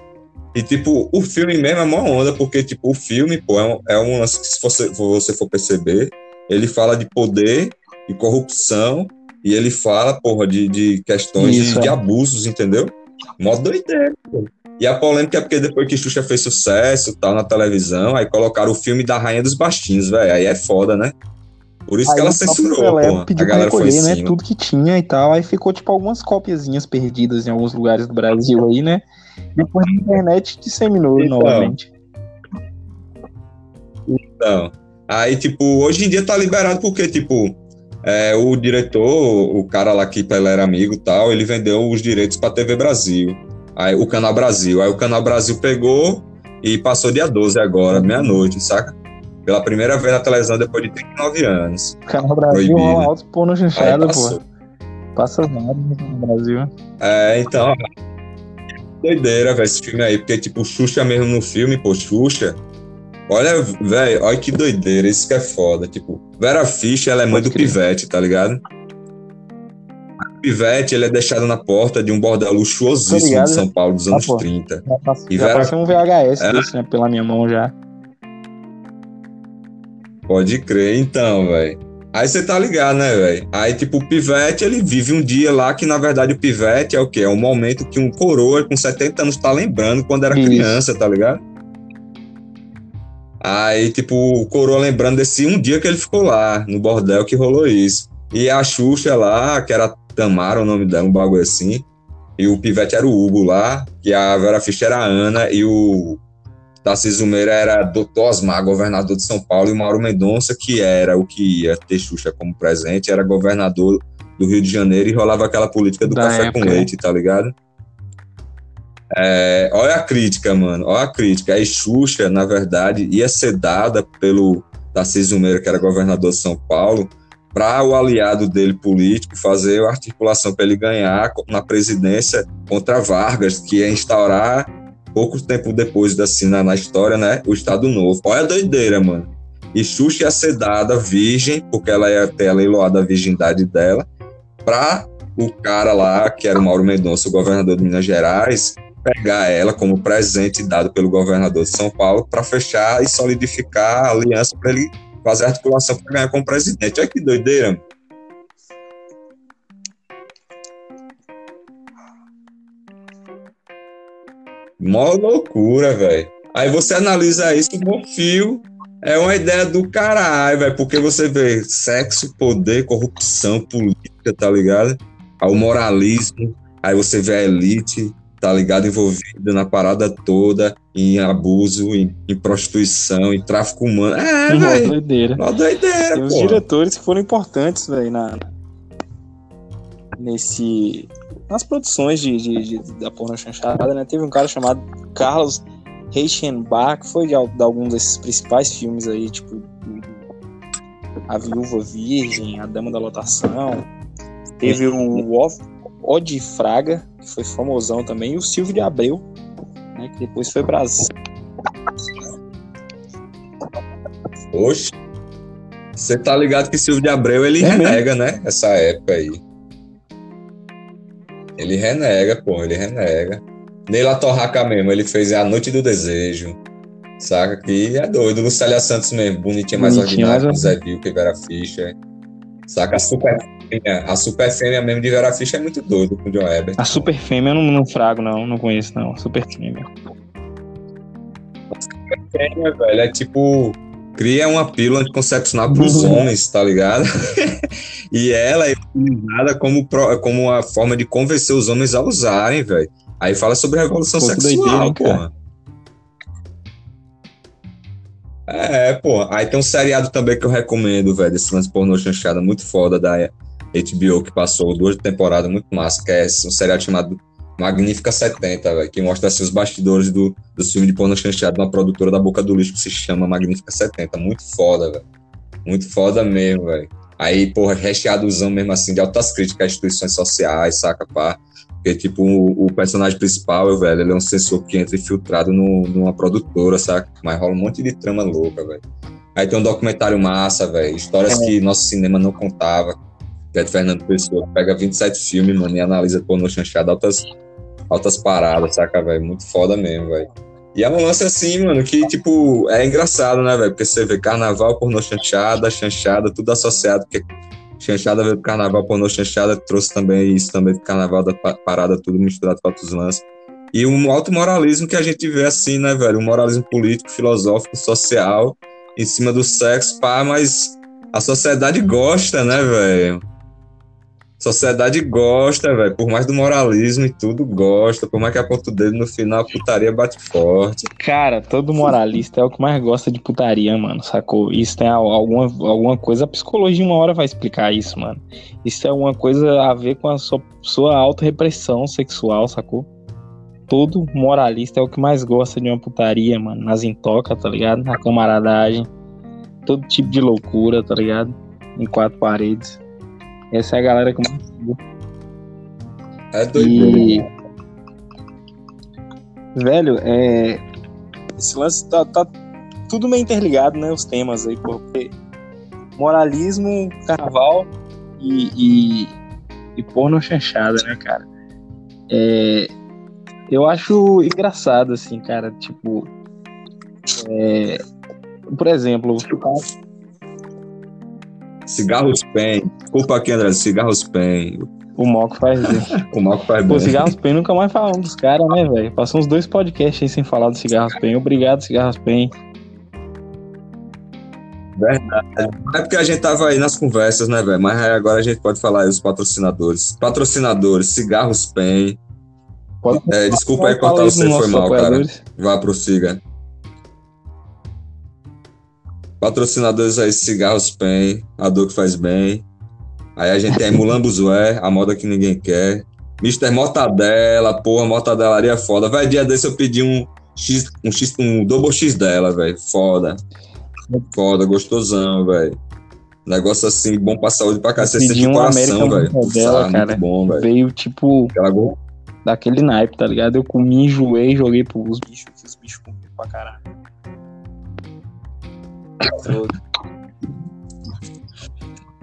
E, tipo, o filme mesmo é mó onda, porque, tipo, o filme, pô, é um, é um lance que, se você, você for perceber, ele fala de poder e corrupção, e ele fala, porra, de, de questões Isso, de, de é. abusos, entendeu? Mó doideira, pô. E a polêmica é porque depois que Xuxa fez sucesso tal na televisão, aí colocaram o filme da Rainha dos Bastinhos, velho. Aí é foda, né? Por isso que Aí ela o próprio censurou. A pediu pra galera foi em recolher, né, tudo que tinha e tal, aí ficou tipo algumas copiazinhas perdidas em alguns lugares do Brasil aí, né? Depois a internet disseminou Então. novamente. Então, aí, tipo, hoje em dia tá liberado porque, tipo, é, o diretor, o cara lá que Pelé era amigo e tal, ele vendeu os direitos pra TV Brasil. Aí, o Canal Brasil. Aí o Canal Brasil pegou e passou dia 12 agora, meia-noite, saca? Pela primeira vez na televisão depois de 39 anos. O canal Brasil Proibido. rola altos pô no passou. pô. Passa nada no Brasil. É, então. Doideira, velho, esse filme aí. Porque, tipo, Xuxa mesmo no filme, pô, Xuxa. Olha, velho, olha que doideira. Isso que é foda. Tipo, Vera Fischer, ela é mãe do. Pivete, tá ligado? O Pivete, ele é deixado na porta de um bordel luxuosíssimo ligado, de São Paulo dos Ah, anos pô. 30. Já passou, E já Vera- um VHS É. desse, né, pela minha mão já. Pode crer, então, velho. Aí você tá ligado, né, velho? Aí, tipo, o Pivete, ele vive um dia lá que, na verdade, o Pivete é o quê? É um momento que um coroa com 70 anos tá lembrando quando era Isso. criança, tá ligado? Aí, tipo, o coroa lembrando desse um dia que ele ficou lá, no bordel que rolou isso. E a Xuxa lá, que era Tamara, o nome dela, um bagulho assim. E o Pivete era o Hugo lá, que a Vera Fischer era a Ana, e o Tarcísio Meira era Doutor Osmar, governador de São Paulo, e Mauro Mendonça, que era o que ia ter Xuxa como presente, era governador do Rio de Janeiro e rolava aquela política do Da café época. com leite, tá ligado? É, olha a crítica, mano, olha a crítica. Aí Xuxa, na verdade, ia ser dada pelo Tarcísio Meira, que era governador de São Paulo, para o aliado dele político fazer a articulação para ele ganhar na presidência contra Vargas, que ia instaurar pouco tempo depois da assim, na, na história, né, o Estado Novo. Olha a doideira, mano. E Xuxa ia ser dada virgem, porque ela ia ter a leiloada a virgindade dela, para o cara lá, que era o Mauro Mendonça, o governador de Minas Gerais, pegar ela como presente dado pelo governador de São Paulo para fechar e solidificar a aliança para ele fazer articulação para ganhar como presidente. Olha que doideira. Mó loucura, velho. Aí você analisa isso, o fio é uma ideia do caralho, velho, porque você vê sexo, poder, corrupção, política, tá ligado? Aí o moralismo, aí você vê a elite, tá ligado? Envolvida na parada toda, em abuso, em, em prostituição, em tráfico humano. É, Uma velho. doideira. Uma doideira, Tem os pô. diretores que foram importantes, velho, na, nesse. Nas produções de, de- de- da porno chanchada, né? Teve um cara chamado Carlos Reichenbach, que foi de, de algum desses principais filmes aí, tipo. A Viúva Virgem, A Dama da Lotação. Teve o Odi Fraga, que foi famosão também, e o Silvio de Abreu, né? Que depois foi Brasil. Oxe. Você tá ligado que Silvio de Abreu ele É renega, né? Essa época aí. Ele renega, pô, ele renega. Neila Torraca mesmo, ele fez A Noite do Desejo. Saca? Que é doido. Lucélia Santos mesmo, bonitinha, mais ordinária, com Zé Vil, que Vera Fischer. Saca? A super fêmea, a super fêmea mesmo de Vera Fischer é muito doido com o John Herbert. A Super Fêmea eu não, não frago, não, não conheço, não. Super Fêmea. fêmea, velho, é tipo. Cria uma pílula anticoncepcional pros Uhum. homens, tá ligado? e ela é utilizada como, como uma forma de convencer os homens a usarem, velho. Aí fala sobre a revolução sexual, porra. É, pô. Aí tem um seriado também que eu recomendo, velho, desse lance pornô chanchada muito foda da HBO que passou duas temporadas muito massa, que é um seriado chamado Magnífica 70, velho, que mostra assim, os bastidores do, do filme de porno chanchado de uma produtora da Boca do Lixo que se chama Magnífica 70. Muito foda, velho. Muito foda mesmo, velho. Aí, porra, recheadozão mesmo assim, de altas críticas a instituições sociais, saca, pá. Porque, tipo, o, o personagem principal, velho, ele é um sensor que entra infiltrado no, numa produtora, saca? Mas rola um monte de trama louca, velho. Aí tem um documentário massa, velho. Histórias que nosso cinema não contava. Que é de Fernando Pessoa. Pega 27 filmes, mano, e analisa pornô chanchado, altas, altas paradas, saca, velho? Muito foda mesmo, velho. E é um lance assim, mano, que, tipo, é engraçado, né, velho? Porque você vê carnaval, pornô chanchada, chanchada, tudo associado, porque chanchada veio do carnaval, pornô chanchada trouxe também isso também do carnaval, da pa- parada, tudo misturado com outros lances. E um alto moralismo que a gente vê assim, né, velho? Um moralismo político, filosófico, social, em cima do sexo, pá, mas a sociedade gosta, né, velho? Sociedade gosta, velho. Por mais do moralismo e tudo, gosta. Por mais que aponta o dedo no final, a putaria bate forte. Cara, todo moralista é o que mais gosta de putaria, mano, sacou? Isso tem al- alguma, alguma coisa. A psicologia uma hora vai explicar isso, mano. Isso é alguma coisa a ver com a sua, sua autorrepressão sexual, sacou? Todo moralista é o que mais gosta de uma putaria, mano. Nas intocas, tá ligado? Na camaradagem. Todo tipo de loucura, tá ligado? Em quatro paredes. Essa é a galera que mais É doideira. e. Velho, é. Esse lance tá, tá tudo meio interligado, né? Os temas aí. Porque moralismo, carnaval e, e, e porno chanchada, né, cara? É, eu acho engraçado, assim, cara. Tipo. é, por exemplo, Cigarros Pen. Desculpa aqui, André. Cigarros Pen. o Moco faz isso. O Malco faz bem. Cigarros Pen nunca mais falamos dos caras, né, velho? Passou uns dois podcasts aí sem falar do Cigarros Pen. Obrigado, Cigarros Pen. É porque a gente tava aí nas conversas, né, velho? Mas agora a gente pode falar aí os patrocinadores. Patrocinadores, Cigarros Pen. É, desculpa aí cortar você, foi mal, cara. Vá, prossiga. Patrocinadores aí, Cigarros Pen, a dor que faz bem. Aí a gente tem Mulambuzué, a moda que ninguém quer. Mr. Mortadela, porra, mortadelaria foda. Vai, dia desse eu pedi um X, um X, um Double X dela, velho. Foda. Foda, gostosão, velho. Negócio assim, bom pra saúde pra cacete, pedi um coração, velho. Mortadela, Ah, cara. Bom, velho. Veio, tipo, Aquela go- daquele naipe, tá ligado? Eu comi, enjoei, joguei pros bichos, os bichos comiam pra caralho.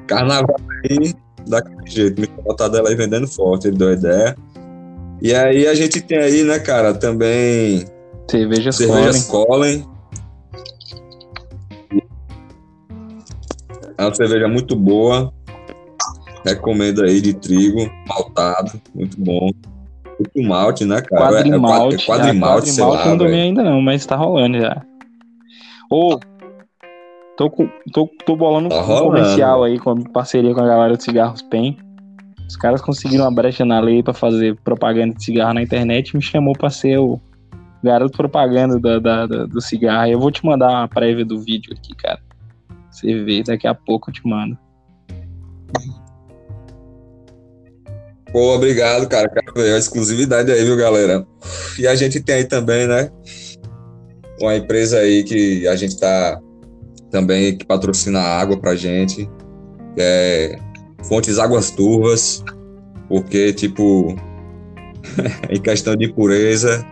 Carnaval aí, daquele jeito. Mr. Mortadela aí vendendo forte, ele deu ideia. E aí a gente tem aí, né, cara, também Cervejas cervejas Colin. Colin. É uma cerveja muito boa. Recomendo aí de trigo, maltado, muito bom. Muito malte, né, cara? Quadrimalte. É, quadrimalte, Ah, sei quadrimalte eu lá, não velho. ainda não, mas tá rolando já. Ô, tô, com- tô, tô bolando Tá um rolando. comercial aí com parceria com a galera do Cigarros Pen. Os caras conseguiram uma brecha na lei pra fazer propaganda de cigarro na internet e me chamou pra ser o garoto propaganda da, da- da- do cigarro. Eu vou te mandar uma prévia do vídeo aqui, cara. Você vê, daqui a pouco eu te mando. Pô, obrigado, cara. Quero ver a exclusividade aí, viu, galera? E a gente tem aí também, né? Uma empresa aí que a gente tá também que patrocina água pra gente, é Fontes Águas Turvas, porque, tipo, em questão de pureza,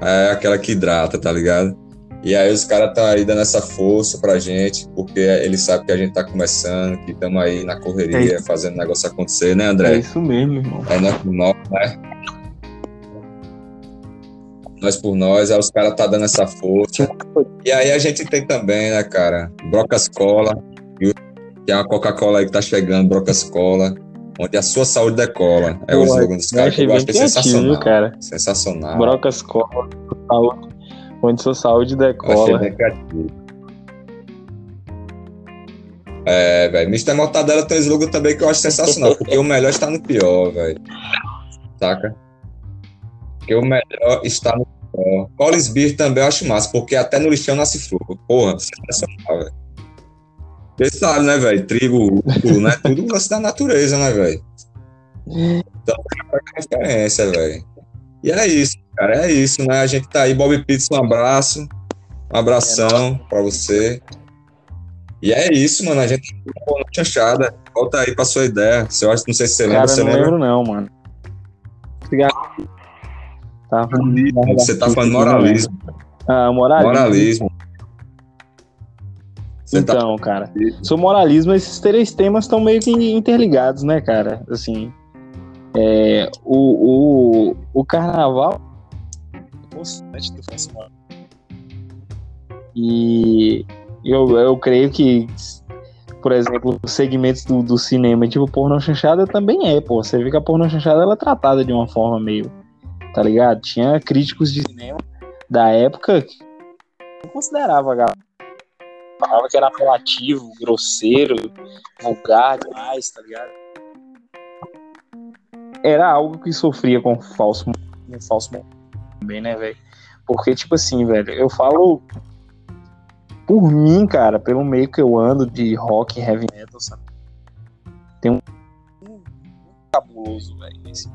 é aquela que hidrata, tá ligado? E aí os caras estão aí dando essa força pra gente, porque eles sabem que a gente tá começando, que estamos aí na correria, fazendo o negócio acontecer, né, André? É isso mesmo, irmão. É por nós, né? Nós por nós, aí os caras tá dando essa força. E aí a gente tem também, né, cara, Brocas Cola, que é uma Coca-Cola aí que tá chegando, Brocas Cola, onde a sua saúde decola. É o slogan dos caras que eu acho que é sensacional. cara? Sensacional. Brocas cola, saúde, onde sua saúde Eu achei decola. bem. É, velho. Mr. Mortadela tem um slogan também que eu acho sensacional, porque o melhor está no pior, velho. Saca? Porque o melhor está no pior. Collins Beer também eu acho massa, porque até no lixão nasce flor. Porra, sensacional, velho. Você sabe, né, velho? Trigo, tudo, né? Tudo lance da natureza, né, velho? Então, é referência, velho. E é isso, cara. É isso, né? A gente tá aí. Bob Pizza, um abraço. Um abração pra você. E é isso, mano. A gente tá na chanchada. Volta aí pra sua ideia. Eu acho, não sei se você lembra. Cara, Você não lembro não, mano. Cigarro. Tá Você tá falando moralismo. Ah, moralismo. Moralismo. Você tá Então, cara. Sobre moralismo, esses três temas estão meio que interligados, né, cara? Assim, é, o, o, o carnaval constante do. E eu, eu creio que, por exemplo, os segmentos do, do cinema, tipo pornô chanchada, também é, pô. Você vê que a pornô chanchada ela é tratada de uma forma meio, tá ligado? Tinha críticos de cinema da época que não considerava galera falava que era apelativo, grosseiro, vulgar demais, tá ligado? Era algo que sofria com falso, com falso também, né, velho? Porque, tipo assim, velho, eu falo por mim, cara, pelo meio que eu ando de rock heavy metal, sabe? Tem um cabuloso, velho, esse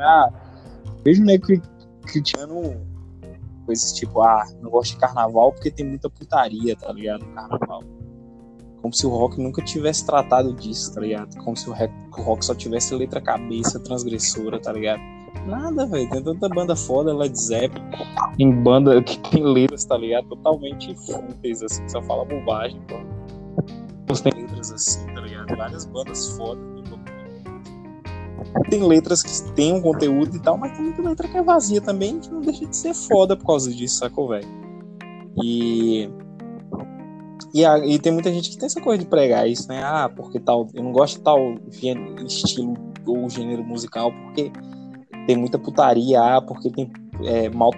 ah, vejo nego cri- criticando coisas tipo, ah, não gosto de carnaval porque tem muita putaria, tá ligado? No carnaval. Como se o rock nunca tivesse tratado disso, tá ligado? Como se o, rock só tivesse letra cabeça transgressora, tá ligado? Nada, velho. Tem tanta banda foda, Led Zeppelin. Tem banda que tem letras, tá ligado? Totalmente fúteis, assim, só fala bobagem, pô. Tem letras assim, tá ligado? Várias bandas fodas. Tem letras que tem um conteúdo e tal, mas tem muita letra que é vazia também, que não deixa de ser foda por causa disso, sacou, velho? E. E, a- e tem muita gente que tem essa coisa de pregar isso, né? Ah, porque tal. Eu não gosto de tal estilo ou gênero musical porque tem muita putaria, ah, porque tem é, mal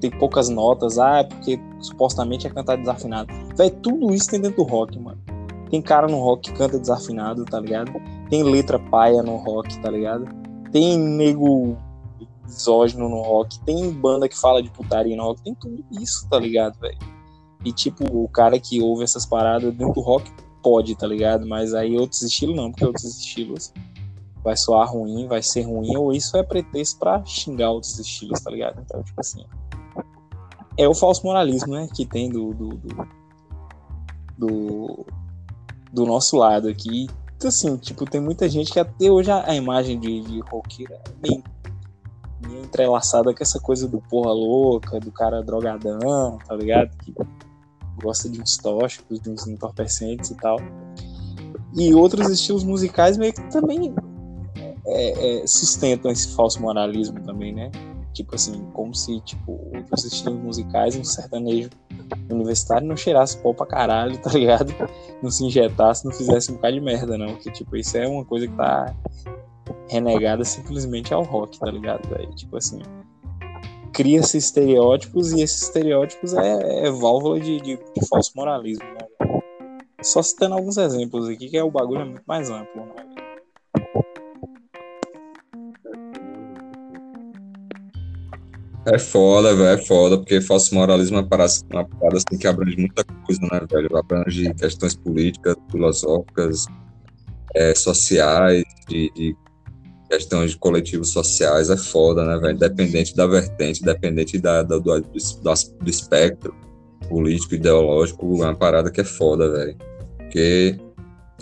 tem poucas notas, ah, porque supostamente é cantar desafinado. Véi, tudo isso tem dentro do rock, mano. Tem cara no rock que canta desafinado, tá ligado? Tem letra paia no rock, tá ligado? Tem nego misógino no rock, tem banda que fala de putaria no rock, tem tudo isso, tá ligado, velho? E tipo, o cara que ouve essas paradas dentro do rock pode, tá ligado? Mas aí outros estilos não, porque outros estilos vai soar ruim, vai ser ruim, ou isso é pretexto pra xingar outros estilos, tá ligado? Então, tipo assim. É o falso moralismo, né? Que tem do. do, do, do, do nosso lado aqui. Então, assim, tipo, tem muita gente que até hoje a, a imagem de, de roqueiro é meio, meio entrelaçada com essa coisa do porra louca, do cara drogadão, tá ligado? Que gosta de uns tóxicos, de uns entorpecentes e tal. e outros estilos musicais meio que também é, é, sustentam esse falso moralismo também, né? Tipo assim, como se tipo, outros estilos musicais, um sertanejo universitário não cheirasse pó pra caralho, tá ligado? Não se injetasse, não fizesse um bocado de merda, não. Que tipo, isso é uma coisa que tá renegada simplesmente ao rock, tá ligado, velho? Tipo assim, cria-se estereótipos e esses estereótipos é, é válvula de, de, de, falso moralismo, né? Só citando alguns exemplos aqui, que é o bagulho é muito mais amplo, É foda, velho, é foda, porque falso moralismo é uma parada, assim, que abrange muita coisa, né, velho? Abrange questões políticas, filosóficas, é, sociais, de, de questões de coletivos sociais, é foda, né, velho? Independente da vertente, independente da, da do, do, do espectro político, ideológico, é uma parada que é foda, velho. Porque,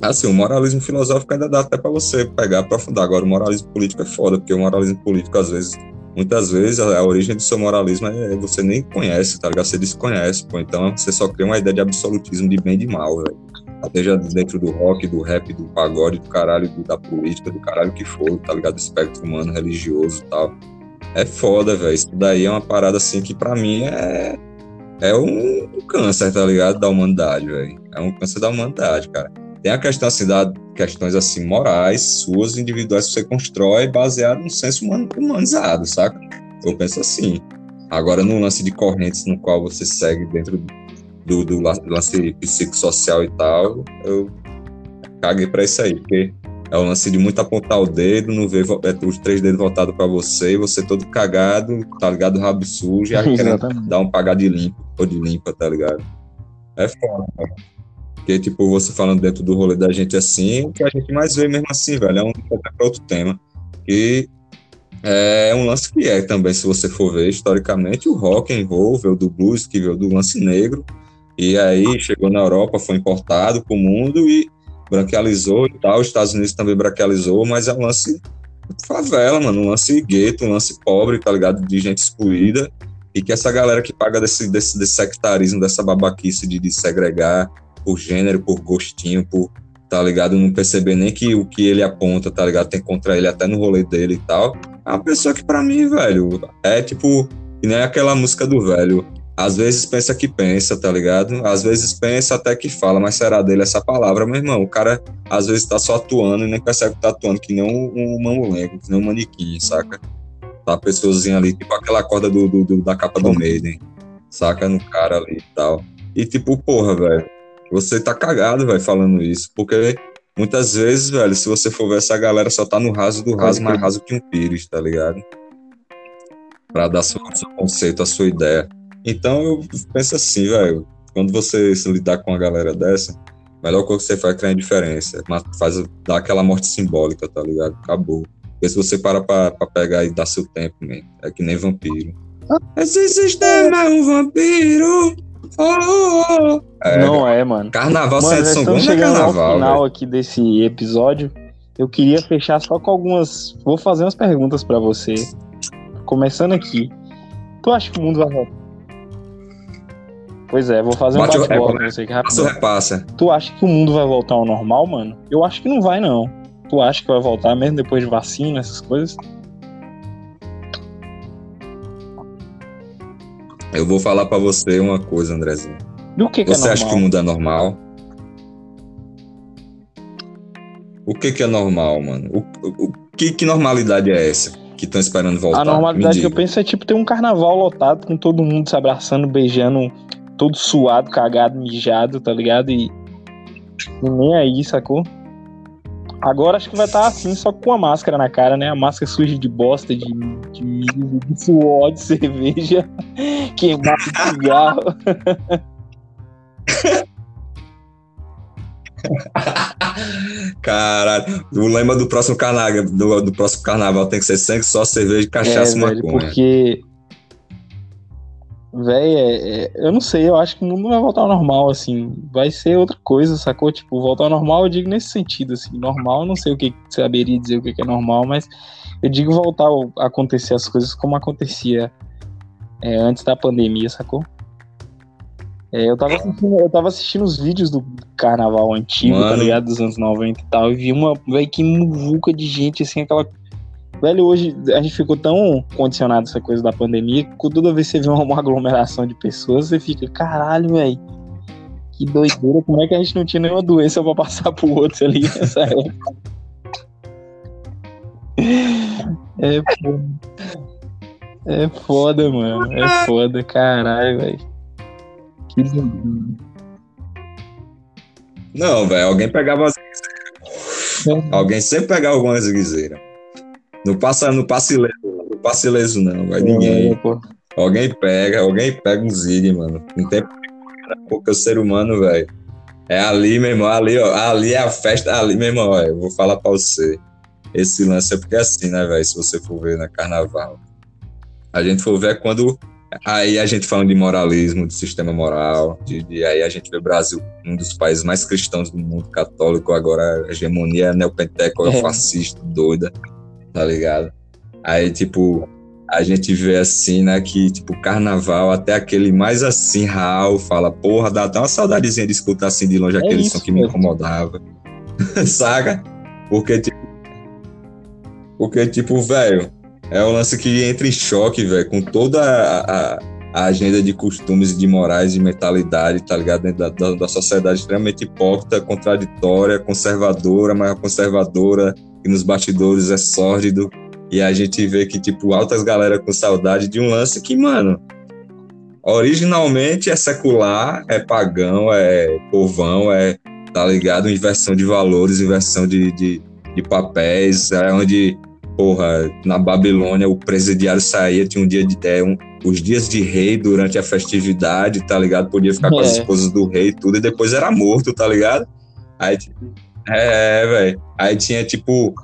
assim, o moralismo filosófico ainda dá até pra você pegar, aprofundar. Agora, o moralismo político é foda, porque o moralismo político, às vezes, muitas vezes a, origem do seu moralismo é você nem conhece, tá ligado? Você desconhece, pô. Então você só cria uma ideia de absolutismo de bem e de mal, velho. Seja dentro do rock, do rap, do pagode, do caralho, do, da política, do caralho que for, tá ligado? Do espectro humano, religioso e tal. É foda, velho. Isso daí é uma parada assim que para mim é. É um câncer, tá ligado? Da humanidade, velho. É um câncer da humanidade, cara. Tem a questão assim, da questões assim morais, suas, individuais, que você constrói baseado no senso humanizado, saca? Eu penso assim. Agora, no lance de correntes no qual você segue dentro do, do lance psicossocial e tal, eu caguei pra isso aí, porque é o lance de muito apontar o dedo, não ver é, os três dedos voltados para você, e você todo cagado, tá ligado? Rabo sujo, e querendo dar um pagar de limpo, ou de limpa, tá ligado? É foda, cara. Porque, tipo, você falando dentro do rolê da gente assim, o que a gente mais vê mesmo assim, velho, é um outro tema. Que é um lance que é também, se você for ver historicamente, o rock and roll veio do blues, que veio do lance negro, e aí chegou na Europa, foi importado para o mundo e branquealizou e tal. Os Estados Unidos também branquealizou, mas é um lance favela, mano, um lance gueto, um lance pobre, tá ligado? De gente excluída. E que essa galera que paga desse, desse, desse sectarismo, dessa babaquice de, de segregar por gênero, por gostinho, por, tá ligado? Não perceber nem que o que ele aponta, tá ligado? Tem contra ele até no rolê dele e tal. É uma pessoa que para mim, velho, é tipo, que nem aquela música do velho. Às vezes pensa que pensa, tá ligado? Às vezes pensa até que fala, mas será dele essa palavra, meu irmão? O cara às vezes tá só atuando e nem percebe que tá atuando, que nem um, um mamulengo, que nem um manequim, saca? Tá a pessoazinha ali, tipo aquela corda do, do, do da capa do Maiden, saca? No cara ali e tal. E tipo, porra, velho, você tá cagado, velho, falando isso. Porque muitas vezes, velho, se você for ver essa galera só tá no raso do raso, mais raso que um pires, tá ligado? Pra dar seu, seu conceito, a sua ideia. Então eu penso assim, velho, quando você se lidar com uma galera dessa, a melhor coisa que você faz é criar diferença. Faz, dá aquela morte simbólica, tá ligado? Acabou. Porque se você para pra, pra pegar e dar seu tempo, man, é que nem vampiro. Esse sistema é um vampiro. Oh, É, não é, mano. Carnaval mano, São estamos é carnaval. ao final véio. aqui desse episódio. Eu queria fechar só com algumas. Vou fazer umas perguntas pra você. Começando aqui. Tu acha que o mundo vai voltar? Pois é, vou fazer um Bate o bate-bola com você ou rápido. repassa? Tu acha que o mundo vai voltar ao normal, mano? Eu acho que não vai, não. Tu acha que vai voltar mesmo depois de vacina, essas coisas? Eu vou falar pra você uma coisa, Andrezinho. Do que, que Você é acha que o normal? mundo é normal? O que que é normal, mano? O, o- o que, que normalidade é essa que estão esperando voltar? A normalidade que eu penso é tipo ter um carnaval lotado com todo mundo se abraçando, beijando, todo suado, cagado, mijado, tá ligado? E, e nem aí, sacou? Agora acho que vai estar assim, só com a máscara na cara, né? A máscara suja de bosta, de, de, de suor, de cerveja, queimado de cigarro. Caralho, o lema do próximo carnaval, do, do próximo carnaval tem que ser sangue, só cerveja, É, cachaça e velho, maconha. porque. Véi, é- é- eu não sei, eu acho que o mundo não vai voltar ao normal, assim. Vai ser outra coisa, sacou? Tipo, voltar ao normal, eu digo nesse sentido, assim. Normal, não sei o que saberia dizer o que é normal, mas eu digo voltar a acontecer as coisas como acontecia é, antes da pandemia, sacou? É, eu tava, assistindo, eu tava assistindo os vídeos do carnaval antigo, tá Mano. ligado? Dos anos 90 e tal. E vi uma, velho, que muvuca de gente, assim, aquela. Velho, hoje a gente ficou tão condicionado a essa coisa da pandemia que toda vez que você vê uma, aglomeração de pessoas, você fica, caralho, velho. Que doideira, como é que a gente não tinha nenhuma doença pra passar pro outro ali nessa época? É foda. É foda, mano. É foda, caralho, velho. Que doideira. Não, velho, alguém pegava as Alguém sempre pegava alguma ziguezeira. Não passa, não passe ileso, não passe ileso não, vai ninguém. É. Alguém pega, alguém pega um zig, mano. Não tem o ser humano, velho. É ali, meu irmão, ali, ó. Ali é a festa, ali, meu irmão, ó, eu vou falar pra você. Esse lance é porque é assim, né, velho? Se você for ver na carnaval. A gente for ver é quando. Aí a gente falando de moralismo, de sistema moral, de, de- aí a gente vê o Brasil, um dos países mais cristãos do mundo católico, agora a hegemonia neopenteco, É. fascista, doida, tá ligado? Aí, tipo, a gente vê assim, né, que, tipo, carnaval, até aquele mais assim, Raul, fala, porra, dá até uma saudadezinha de escutar assim de longe aquele isso som que me incomodava. Saca? Porque, tipo, porque, tipo, velho, é um lance que entra em choque, velho, com toda a, a- a agenda de costumes e de morais, de mentalidade, tá ligado? Dentro da, da, da sociedade extremamente hipócrita, contraditória, conservadora, mas conservadora, e nos bastidores é sórdido. E a gente vê que, tipo, altas galera com saudade de um lance que, mano, originalmente é secular, é pagão, é povão, é, tá ligado? Inversão de valores, inversão de, de, de papéis, é onde, porra, na Babilônia o presidiário saía, tinha um dia de. É, um, os dias de rei durante a festividade, tá ligado? Podia ficar com as É. esposas do rei e tudo, e depois era morto, tá ligado? Aí, é, velho. Aí tinha, tipo,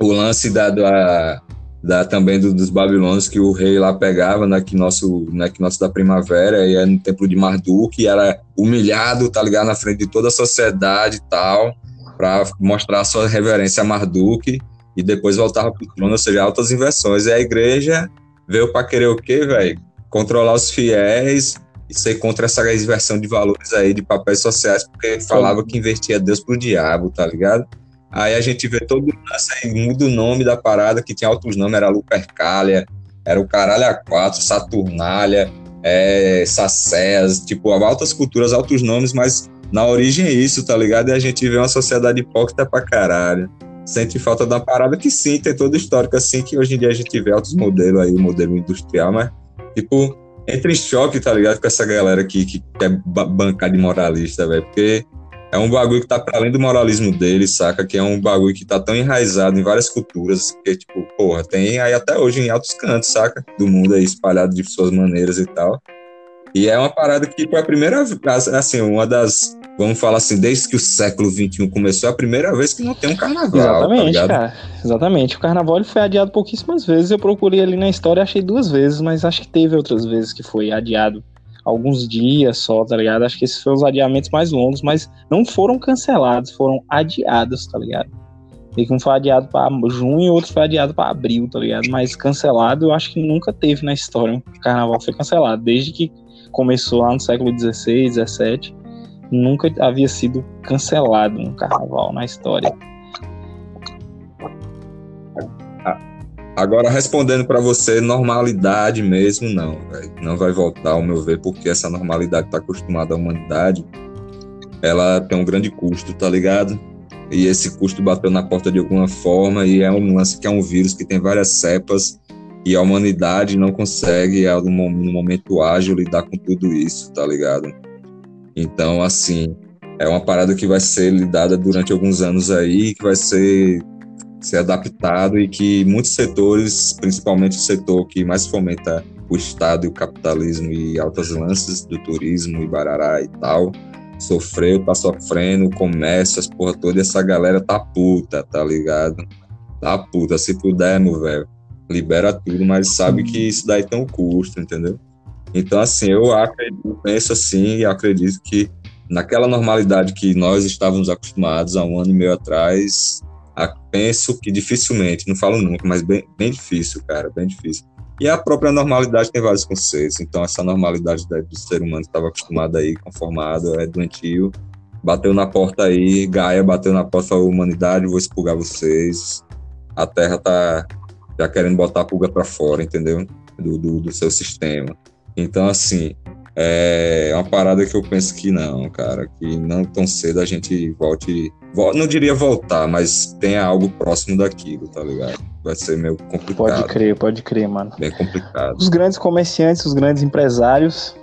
o lance da, da, da- também do- dos babilônios que o rei lá pegava no equinócio, no equinócio da primavera e era no templo de Marduk e era humilhado, tá ligado, na frente de toda a sociedade e tal, pra mostrar a sua reverência a Marduk e depois voltava pro trono, ou seja, altas inversões. E a igreja veio pra querer o quê, velho? Controlar os fiéis e ser contra essa inversão de valores aí, de papéis sociais, porque falava que invertia Deus pro diabo, tá ligado? Aí a gente vê todo lance aí, muda o nome da parada, que tinha altos nomes, era Lupercalia, era o Caralho A4, Saturnália, é, Sacéas, tipo, altas culturas, altos nomes, mas na origem é isso, tá ligado? E a gente vê uma sociedade hipócrita pra caralho. Sente falta da parada que sim, tem todo histórico assim, que hoje em dia a gente vê altos modelos aí, o modelo industrial, mas, tipo, entra em choque, tá ligado? Com essa galera que, que quer ba- bancar de moralista, velho, porque é um bagulho que tá para além do moralismo dele, saca? Que é um bagulho que tá tão enraizado em várias culturas, que, tipo, porra, tem aí até hoje em altos cantos, saca? Do mundo aí, espalhado de suas maneiras e tal. E é uma parada que foi a primeira vez, assim, uma das, vamos falar assim, desde que o século XXI começou, é a primeira vez que não tem um carnaval, tá Exatamente, ligado? cara. Exatamente. O carnaval foi adiado pouquíssimas vezes. Eu procurei ali na história, achei duas vezes, mas acho que teve outras vezes que foi adiado alguns dias só, tá ligado? Acho que esses foram os adiamentos mais longos, mas não foram cancelados, foram adiados, tá ligado? E que um foi adiado para junho e outro foi adiado para abril, tá ligado? Mas cancelado eu acho que nunca teve na história. O carnaval foi cancelado. Desde que começou lá no século XVI, XVII, nunca havia sido cancelado um carnaval na história. Agora, respondendo pra você, normalidade mesmo, não, velho. Não vai voltar, ao meu ver, porque essa normalidade que tá acostumada à humanidade, ela tem um grande custo, tá ligado? E esse custo bateu na porta de alguma forma, e é um lance que é um vírus que tem várias cepas, e a humanidade não consegue, no momento ágil, lidar com tudo isso, tá ligado? Então, assim, é uma parada que vai ser lidada durante alguns anos aí, que vai ser ser adaptado e que muitos setores, principalmente o setor que mais fomenta o Estado e o capitalismo e altas lances do turismo e barará e tal, sofreu, tá sofrendo, o comércio, as porra toda, e essa galera tá puta, tá ligado? Tá puta, se puder, meu velho, libera tudo, mas sabe que isso daí tem um custo, entendeu? Então, assim, eu acredito, penso assim e acredito que naquela normalidade que nós estávamos acostumados há um ano e meio atrás, penso que dificilmente, não falo nunca, mas bem, bem difícil, cara, bem difícil. E a própria normalidade tem vários conceitos. Então, essa normalidade do ser humano que estava acostumado aí, conformado, é doentio. Bateu na porta aí, Gaia bateu na porta da humanidade, vou expulgar vocês. A Terra tá já querendo botar a pulga para fora, entendeu? Do, do, do, seu sistema. Então, assim, é uma parada que eu penso que não, cara, que não tão cedo a gente volte. Não diria voltar, mas tenha algo próximo daquilo, tá ligado? Vai ser meio complicado. Pode crer, pode crer, mano. Bem complicado. Os grandes comerciantes, os grandes empresários,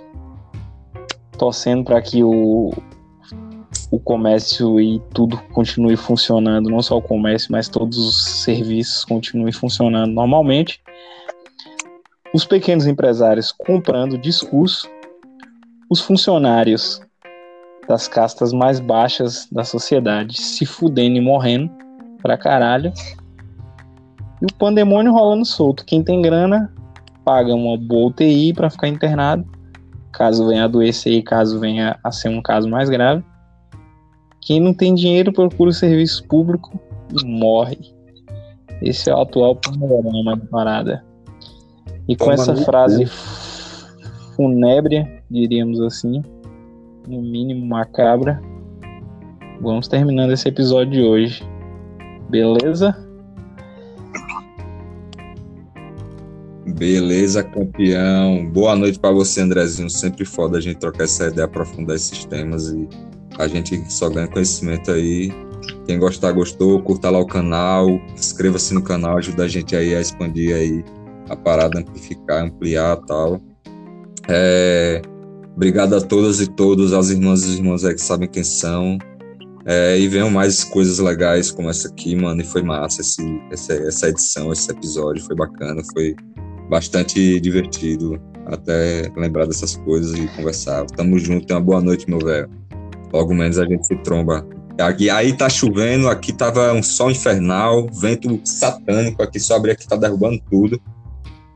torcendo para que o, o comércio e tudo continue funcionando, não só o comércio, mas todos os serviços continuem funcionando normalmente. Os pequenos empresários comprando discurso os funcionários das castas mais baixas da sociedade se fudendo e morrendo pra caralho. E o pandemônio rolando solto. Quem tem grana paga uma boa UTI pra ficar internado. Caso venha adoecer e caso venha a ser um caso mais grave. Quem não tem dinheiro procura o serviço público e morre. Esse é o atual panorama da parada. E com Toma essa frase funébria diríamos assim, no mínimo macabra. Vamos terminando esse episódio de hoje. Beleza? Beleza, campeão. Boa noite para você, Andrezinho. Sempre foda a gente trocar essa ideia, aprofundar esses temas e a gente só ganha conhecimento aí. Quem gostar, gostou, curta lá o canal, inscreva-se no canal, ajuda a gente aí a expandir aí a parada, amplificar, ampliar tal. É, Obrigado a todas e todos, as irmãs e irmãos aí que sabem quem são. É, e venham mais coisas legais como essa aqui, mano. E foi massa esse, essa, essa edição, esse episódio. Foi bacana, foi bastante divertido até lembrar dessas coisas e conversar. Tamo junto, tenha uma boa noite, meu velho. Logo menos a gente se tromba. Aqui, aí tá chovendo, aqui tava um sol infernal, vento satânico, aqui só abrir aqui tá derrubando tudo.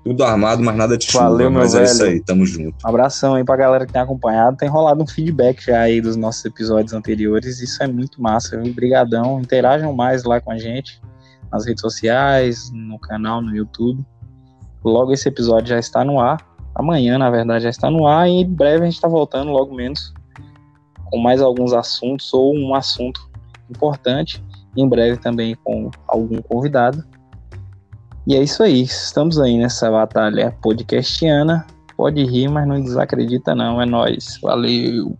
Tudo armado, mas nada de chuva. Valeu, meu mas velho. é isso aí, tamo junto. Um abração aí pra galera que tem acompanhado. Tem rolado um feedback já aí dos nossos episódios anteriores. Isso é muito massa, viu? Obrigadão. Interajam mais lá com a gente nas redes sociais, no canal, no YouTube. Logo esse episódio já está no ar. Amanhã, na verdade, já está no ar. E em breve a gente está voltando, logo menos, com mais alguns assuntos ou um assunto importante. Em breve também com algum convidado. E é isso aí, estamos aí nessa batalha podcastiana. Pode rir, mas não desacredita não, é nós. Valeu!